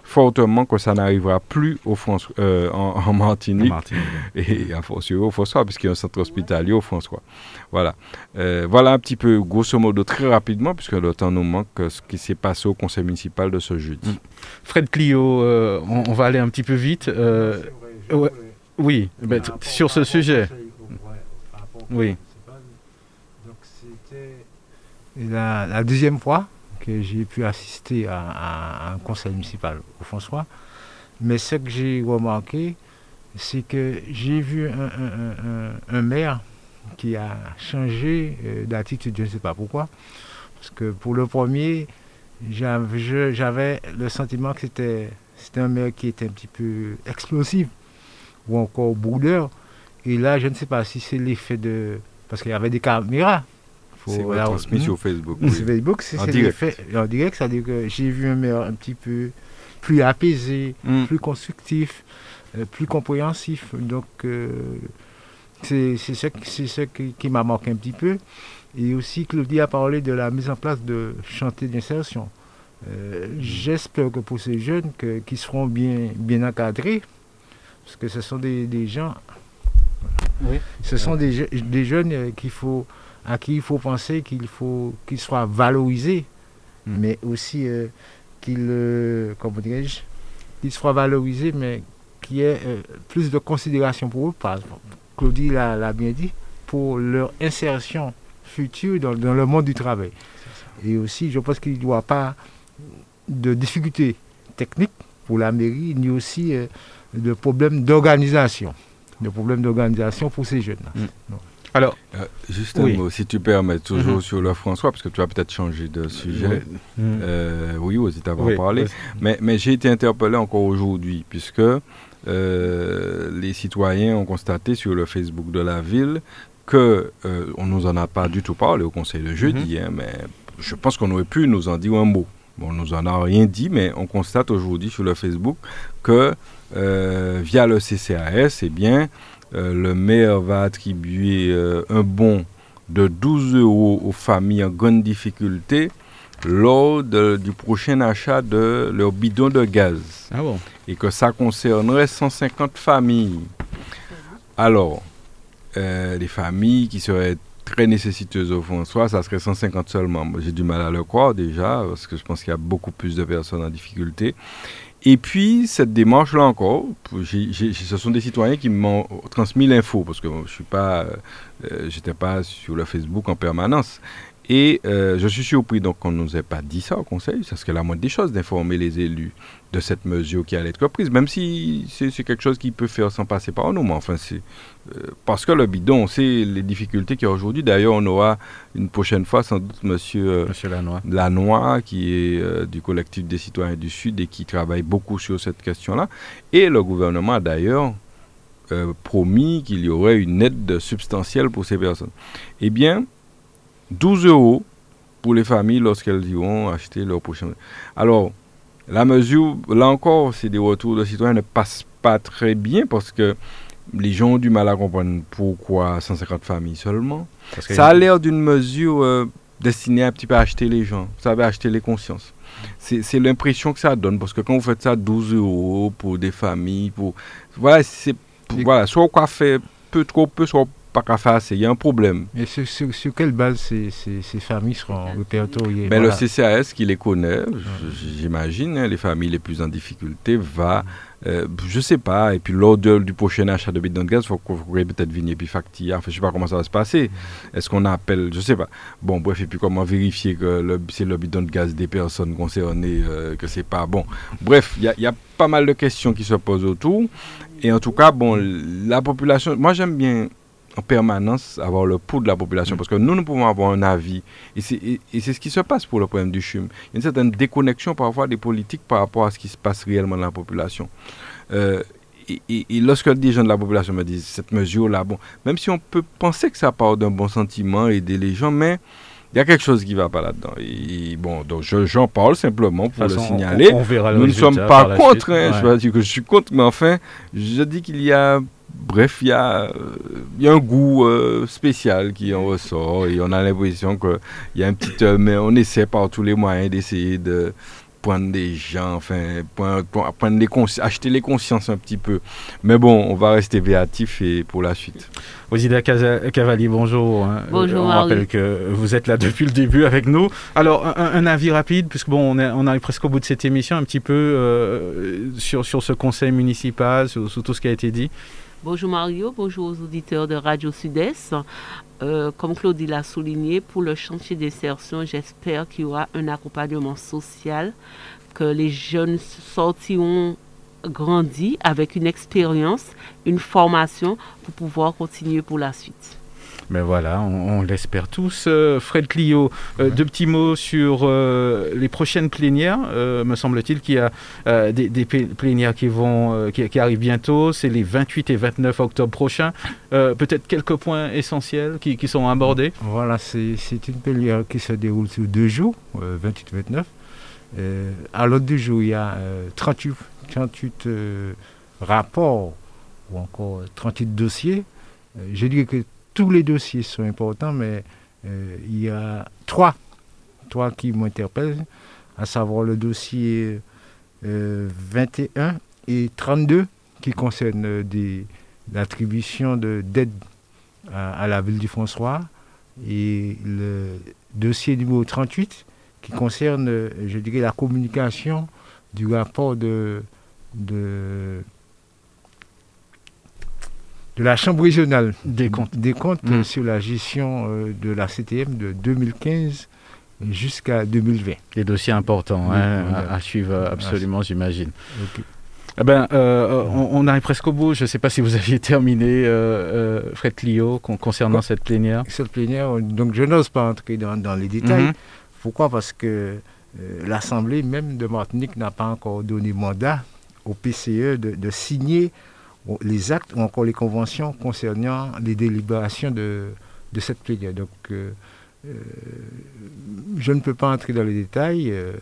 fortement que ça n'arrivera plus au euh, en, Martinique, et à au François, puisqu'il y a un centre hospitalier au François. Voilà. Euh, voilà un petit peu, grosso modo, très rapidement, puisque le temps nous manque, ce qui s'est passé au conseil municipal de ce jeudi. Mm. Fred Clio, euh, on, va aller un petit peu vite. oui, sur ce sujet. Oui. Donc c'était la, deuxième fois que j'ai pu assister à, un conseil municipal au François. Mais ce que j'ai remarqué, c'est que j'ai vu un, un- maire qui a changé euh, d'attitude, je ne sais pas pourquoi. Parce que pour le premier, j'avais le sentiment que c'était un maire qui était un petit peu explosif ou encore boudeur. Et là, je ne sais pas si c'est l'effet de... Parce qu'il y avait des caméras. Faut- C'est transmis sur Facebook. Sur. Facebook, c'est En c'est direct. l'effet en direct, c'est-à-dire que j'ai vu un maire un petit peu plus apaisé, Mm. plus constructif, euh, plus compréhensif. Donc, euh, c'est c'est ce, qui- c'est ce qui, qui m'a marqué un petit peu. Et aussi, Claudie a parlé de la mise en place de chantiers d'insertion. Euh, J'espère que pour ces jeunes que- qui seront bien, bien encadrés, parce que ce sont des, des gens, Oui. ce sont des, des jeunes qu'il faut, à qui il faut penser qu'il faut qu'ils soient valorisés, Mm. mais aussi euh, qu'ils, euh, soient valorisés, mais qu'il y ait euh, plus de considération pour eux, par exemple, Claudie l'a bien dit, pour leur insertion future dans, dans le monde du travail. Et aussi, je pense qu'il ne doit pas de difficultés techniques pour la mairie, ni aussi euh, de problèmes d'organisation. De problèmes d'organisation pour ces jeunes. Alors, Euh, juste Oui. un mot, si tu permets, toujours Mhm. sur le François, parce que tu vas peut-être changer de sujet. Mm. Euh, oui, aussi t'avais Oui, parlé. Mais, mais j'ai été interpellé encore aujourd'hui, puisque euh, les citoyens ont constaté sur le Facebook de la ville que euh, on nous en a pas du tout parlé au conseil de jeudi, hein, mais je pense qu'on aurait pu nous en dire un mot. Bon, on nous en a rien dit, mais on constate aujourd'hui sur le Facebook que euh, via le CCAS, eh bien, euh, le maire va attribuer euh, un bon de 12 euros aux familles en grande difficulté lors de- du prochain achat de leur bidon de gaz Ah bon? Et que ça concernerait 150 familles. Alors, euh, les familles qui seraient très nécessiteuses au François, ça serait 150 seulement. J'ai du mal à le croire déjà, parce que je pense qu'il y a beaucoup plus de personnes en difficulté. Et puis, cette démarche-là encore, ce sont des citoyens qui m'ont transmis l'info, parce que je suis pas, euh, euh, j'étais pas sur le Facebook en permanence. Et euh, je suis surpris donc qu'on ne nous ait pas dit ça au Conseil. Ça serait la moindre des choses d'informer les élus de cette mesure qui allait être prise, même si c'est c'est quelque chose qui peut faire sans passer par nous. Mais enfin, c'est euh, parce que le bidon, on sait les difficultés qu'il y a aujourd'hui. D'ailleurs, on aura une prochaine fois sans doute Monsieur euh, Monsieur Lanois. Lanois, qui est euh, du collectif des citoyens du Sud et qui travaille beaucoup sur cette question-là. Et le gouvernement a d'ailleurs euh, promis qu'il y aurait une aide substantielle pour ces personnes. Eh bien, 12 euros pour les familles lorsqu'elles iront acheter leur prochain. Alors, la mesure, là encore, c'est des retours de citoyens ne passent pas très bien parce que les gens ont du mal à comprendre pourquoi 150 familles seulement. Ça a l'air d'une mesure euh, destinée un petit peu à acheter les gens, vous savez, acheter les consciences. C'est l'impression que ça donne, parce que quand vous faites ça 12 euros pour des familles, pour voilà, c'est voilà, soit quoi fait peu trop peu, soit pas qu'à faire assez. Il y a un problème. Et sur, sur- sur quelle base ces, ces- ces familles seront répertoriées Mais Voilà. le CCAS qui les connaît, j'imagine, hein, les familles les plus en difficulté, va, euh, je sais pas, et puis lors de- du prochain achat de bidon de gaz, il faut qu'on faudrait peut-être venir puis facturer. Enfin, je sais pas comment ça va se passer. Est-ce qu'on appelle, je sais pas. Bon, bref, et puis comment vérifier que c'est le bidon de gaz des personnes concernées, euh, que c'est pas bon. Bref, il y a, y a pas mal de questions qui se posent autour. Et en tout cas, bon, la population, moi j'aime bien en permanence avoir le pouls de la population parce que nous, nous pouvons avoir un avis. Et c'est et- et c'est ce qui se passe pour le problème du CHUM. Il y a une certaine déconnexion parfois des politiques par rapport à ce qui se passe réellement dans la population. Euh, et, lorsque des gens de la population me disent cette mesure-là, bon, même si on peut penser que ça part d'un bon sentiment, aider les gens, mais il y a quelque chose qui ne va pas là-dedans. Et bon, donc je- j'en parle simplement pour le on- signaler. on verra le Nous ne sommes pas contre, hein, je Ouais. que je suis contre, mais enfin, je dis qu'il y a, bref, il y a, euh, il y a un goût euh, spécial qui en ressort et on a l'impression qu'il y a un petit, euh, mais on essaie par tous les moyens d'essayer de prendre des gens, enfin, prendre, prendre les acheter les consciences un petit peu. Mais bon, on va rester véatif et pour la suite. Osida Cavalli, bonjour. hein. Bonjour, On rappelle que vous êtes là depuis le début avec nous. Alors, un, un avis rapide, puisque bon, on, est, on arrive presque au bout de cette émission, un petit peu euh, sur, sur ce conseil municipal, sur, sur tout ce qui a été dit. Bonjour Mario, bonjour aux auditeurs de Radio Sud-Est. Euh, comme Claudie l'a souligné, pour le chantier d'insertion, j'espère qu'il y aura un accompagnement social, que les jeunes sortiront grandis avec une expérience, une formation pour pouvoir continuer pour la suite. Mais voilà, on, l'espère tous. Euh, Fred Clio, euh, deux petits mots sur euh, les prochaines plénières. me semble-t-il qu'il y a des, plénières qui, vont, qui, arrivent bientôt. C'est les 28 et 29 octobre prochains. Peut-être quelques points essentiels qui, sont abordés. Voilà, c'est une plénière qui se déroule sur deux jours, 28-29. à l'autre du jour, il y a 38, 38 rapports ou encore 38 dossiers. je dirais que tous les dossiers sont importants, mais euh, il y a trois, trois qui m'interpellent, à savoir le dossier 21 euh, et 32 qui concernent l'attribution d'aide à, la ville du François et le dossier numéro 38 qui concerne, je dirais, la communication du rapport de, de de la Chambre régionale des comptes, des comptes mm. sur la gestion euh, de la CTM de 2015 jusqu'à 2020. Des dossiers importants hein, à, suivre absolument, j'imagine. Eh ben, euh, on, arrive presque au bout. Je ne sais pas si vous aviez terminé, euh, Fred Clio, concernant cette plénière. Cette plénière, donc je n'ose pas entrer dans, les détails. Mm-hmm. Pourquoi? Parce que l'Assemblée même de Martinique n'a pas encore donné mandat au PCE de, de signer les actes ou encore les conventions concernant les délibérations de, de cette plénière. Donc, euh, je ne peux pas entrer dans les détails. Euh,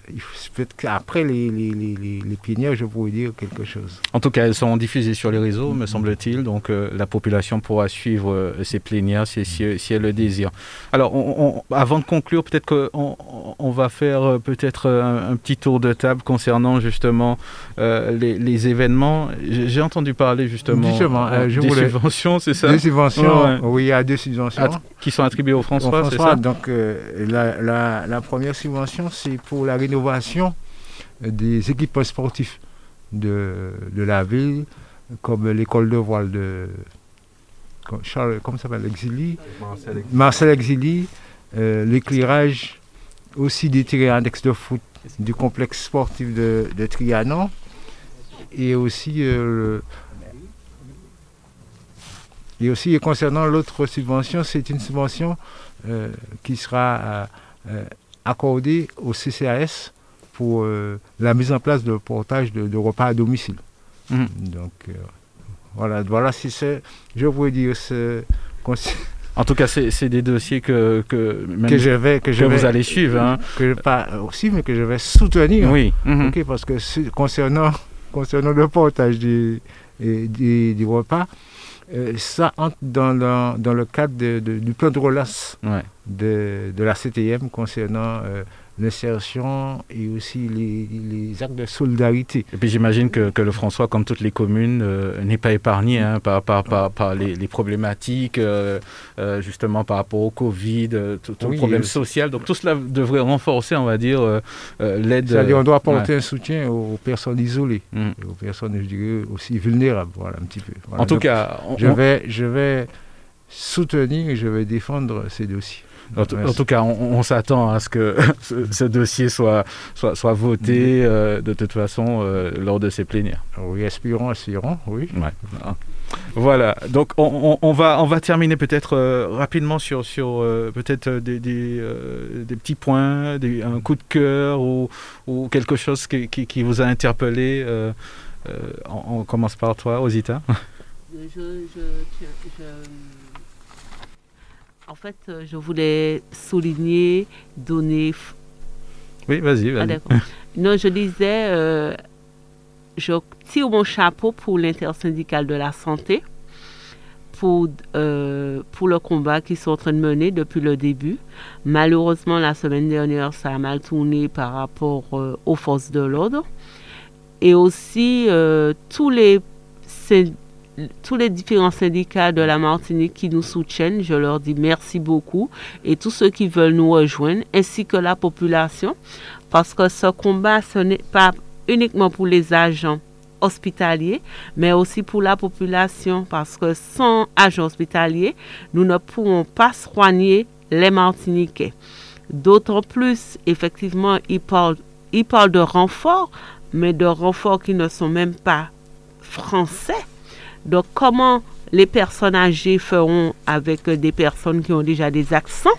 peut-être qu'après les, les, les, les, plénières, je pourrais dire quelque chose. En tout cas, elles sont diffusées sur les réseaux, me semble-t-il. Donc, euh, la population pourra suivre ces plénières si, si, elle le désire. Alors, on, avant de conclure, peut-être qu'on on va faire peut-être un, petit tour de table concernant justement les, événements. J'ai entendu parler justement, je des subventions, c'est ça Des subventions, oui, il y a des subventions. qui sont attribuées au François, c'est ça donc euh, la, première subvention, c'est pour la rénovation des équipements sportifs de, la ville, comme l'école de voile de Charles, comment s'appelle Exili? Marcel Exili, euh, l'éclairage aussi des terrains index de foot du complexe sportif de, Trianon et aussi euh, et aussi concernant l'autre subvention, c'est une subvention qui sera euh, euh, accordé au CCAS pour la mise en place de portage de, repas à domicile. Mhm. Donc voilà, voilà si c'est, je voulais dire, en tout cas, c'est des dossiers que, que, que, je vais, que, je vous allez suivre. Hein. Que pas aussi, mais que je vais soutenir. Oui. Mhm. parce que concernant, concernant le portage des, des repas, euh, ça entre dans le, dans le cadre du plan de relance de, de, la CTM concernant euh, l'insertion et aussi les, actes de solidarité. Et puis j'imagine que, que, le François, comme toutes les communes, euh, n'est pas épargné hein, par, par, par, les, problématiques, euh, euh, justement par rapport au Covid, tout, le problème social. Donc tout cela devrait renforcer, on va dire, l'aide. C'est-à-dire on doit apporter un soutien aux personnes isolées, mm. aux personnes, je dirais, aussi vulnérables, voilà un petit peu. En tout cas, je, vais, je vais soutenir et je vais défendre ces dossiers. En, tout cas, on, s'attend à ce que ce, dossier soit, soit, soit voté euh, de toute façon euh, lors de ces plénières. Oui, espérons, espérons, oui. Voilà, donc on, on, va, on va terminer peut-être euh, rapidement sur, sur peut-être des, des, des, petits points, des, un coup de cœur ou, ou quelque chose qui, qui, vous a interpellé. On, commence par toi, Osita. je, je en fait, euh, je voulais souligner, donner. Oui, vas-y, vas-y. Ah, non, je disais, euh, je tire mon chapeau pour l'intersyndicale de la santé, pour, euh, pour le combat qu'ils sont en train de mener depuis le début. Malheureusement, la semaine dernière, ça a mal tourné par rapport aux forces de l'ordre. Et aussi, tous les tous les différents syndicats de la Martinique qui nous soutiennent, je leur dis merci beaucoup et tous ceux qui veulent nous rejoindre, ainsi que la population, parce que ce combat, ce n'est pas uniquement pour les agents hospitaliers, mais aussi pour la population, parce que sans agents hospitaliers, nous ne pourrons pas soigner les Martiniquais. D'autant plus, effectivement, ils parlent, de renforts, mais de renforts qui ne sont même pas français. Donc, comment les personnes âgées feront avec des personnes qui ont déjà des accents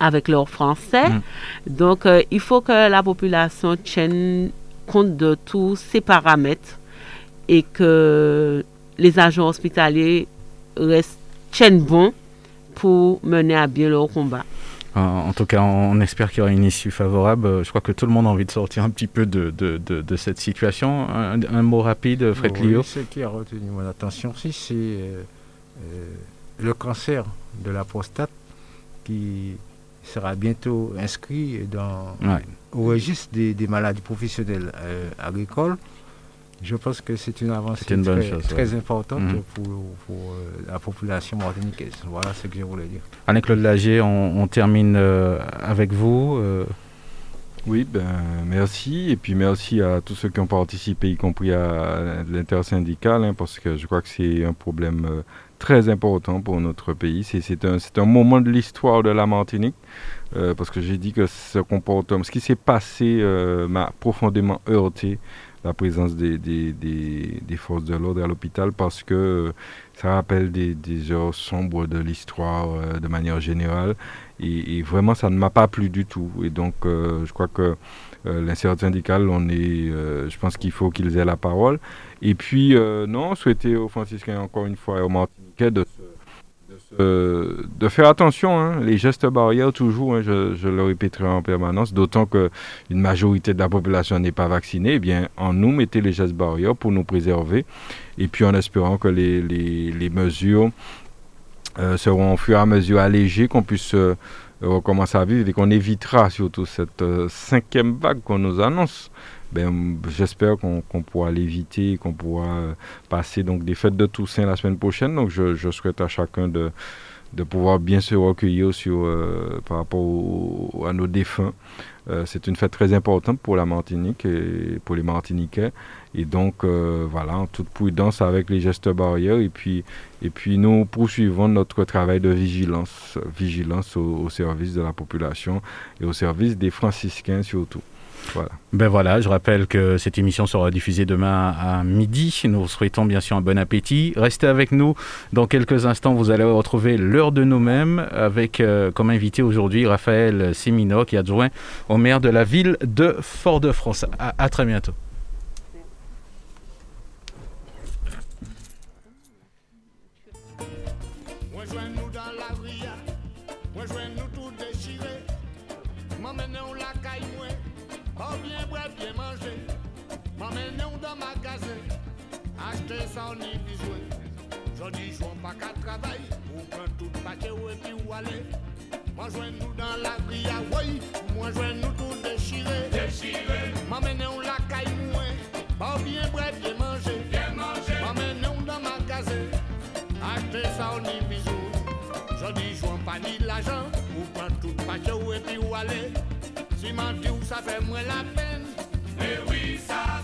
avec leur français? Mm. Donc, euh, il faut que la population tienne compte de tous ces paramètres et que les agents hospitaliers restent, tiennent bon pour mener à bien leur combat. En, tout cas, on espère qu'il y aura une issue favorable. Euh, Je crois que tout le monde a envie de sortir un petit peu de, de, de, de cette situation. Un, un mot rapide, Fred Oui, Clio Ce qui a retenu mon attention aussi, c'est euh, euh, le cancer de la prostate qui sera bientôt inscrit dans, Ouais. au registre des, des maladies professionnelles euh, agricoles. Je pense que c'est une avancée C'est une bonne très, chose, très ouais. importante Mhm. pour, pour, euh, la population martiniquaise. Voilà ce que je voulais dire. Anne-Claude Lagier, on, on termine euh, avec vous. euh, Oui, ben, merci. Et puis merci à tous ceux qui ont participé, y compris à l'intersyndicale, hein, parce que je crois que c'est un problème euh, très important pour notre pays. C'est- un, moment de l'histoire de la Martinique, euh, parce que j'ai dit que ce comportement, ce qui s'est passé euh, m'a profondément heurté la présence des, des, des, forces de l'ordre à l'hôpital, parce que euh, ça rappelle des, des heures sombres de l'histoire euh, de manière générale. Et, vraiment, ça ne m'a pas plu du tout. Et donc, euh, je crois que euh, l'intersyndical, on est, je pense qu'il faut qu'ils aient la parole. Et puis, non, souhaiter aux franciscains, encore une fois, et aux Martiniquais de, se- de, se- de faire attention. hein. les gestes barrières, toujours, hein, je, le répéterai en permanence, d'autant qu'une majorité de la population n'est pas vaccinée. Eh bien, en nous, mettez les gestes barrières pour nous préserver. Et puis, en espérant que les, mesures euh, seront au fur et à mesure allégées, qu'on puisse euh, recommencer à vivre et qu'on évitera surtout cette euh, cinquième vague qu'on nous annonce. Ben, J'espère qu'on pourra l'éviter, qu'on pourra euh, passer donc des fêtes de Toussaint la semaine prochaine. Donc je, souhaite à chacun de, pouvoir bien se recueillir euh, par rapport à nos défunts. Euh, C'est une fête très importante pour la Martinique et pour les Martiniquais. Et donc, voilà, en toute prudence avec les gestes barrières. Et puis, et puis nous poursuivons notre travail de vigilance, vigilance au service de la population et au service des franciscains surtout. Ben voilà, je rappelle que cette émission sera diffusée demain à midi. Nous vous souhaitons bien sûr un bon appétit. Restez avec nous. Dans quelques instants, vous allez retrouver l'heure de nous-mêmes avec euh, comme invité aujourd'hui Raphaël Sémino, qui est adjoint au maire de la ville de Fort-de-France. À, à très bientôt. Moi, joins-nous dans la ria, oui, moi, joins-nous tout déchiré. Déchiré. M'emmenez-nous la caille, moi, oh bien boire, bien manger. Bien manger. M'emmenez-nous dans ma magasin. Acheter ça on y bisous. Je dis jouons pas ni de l'argent. Ou prends tout ou et puis où aller. Si m'en dit où ça fait moins la peine. Eh oui, ça fait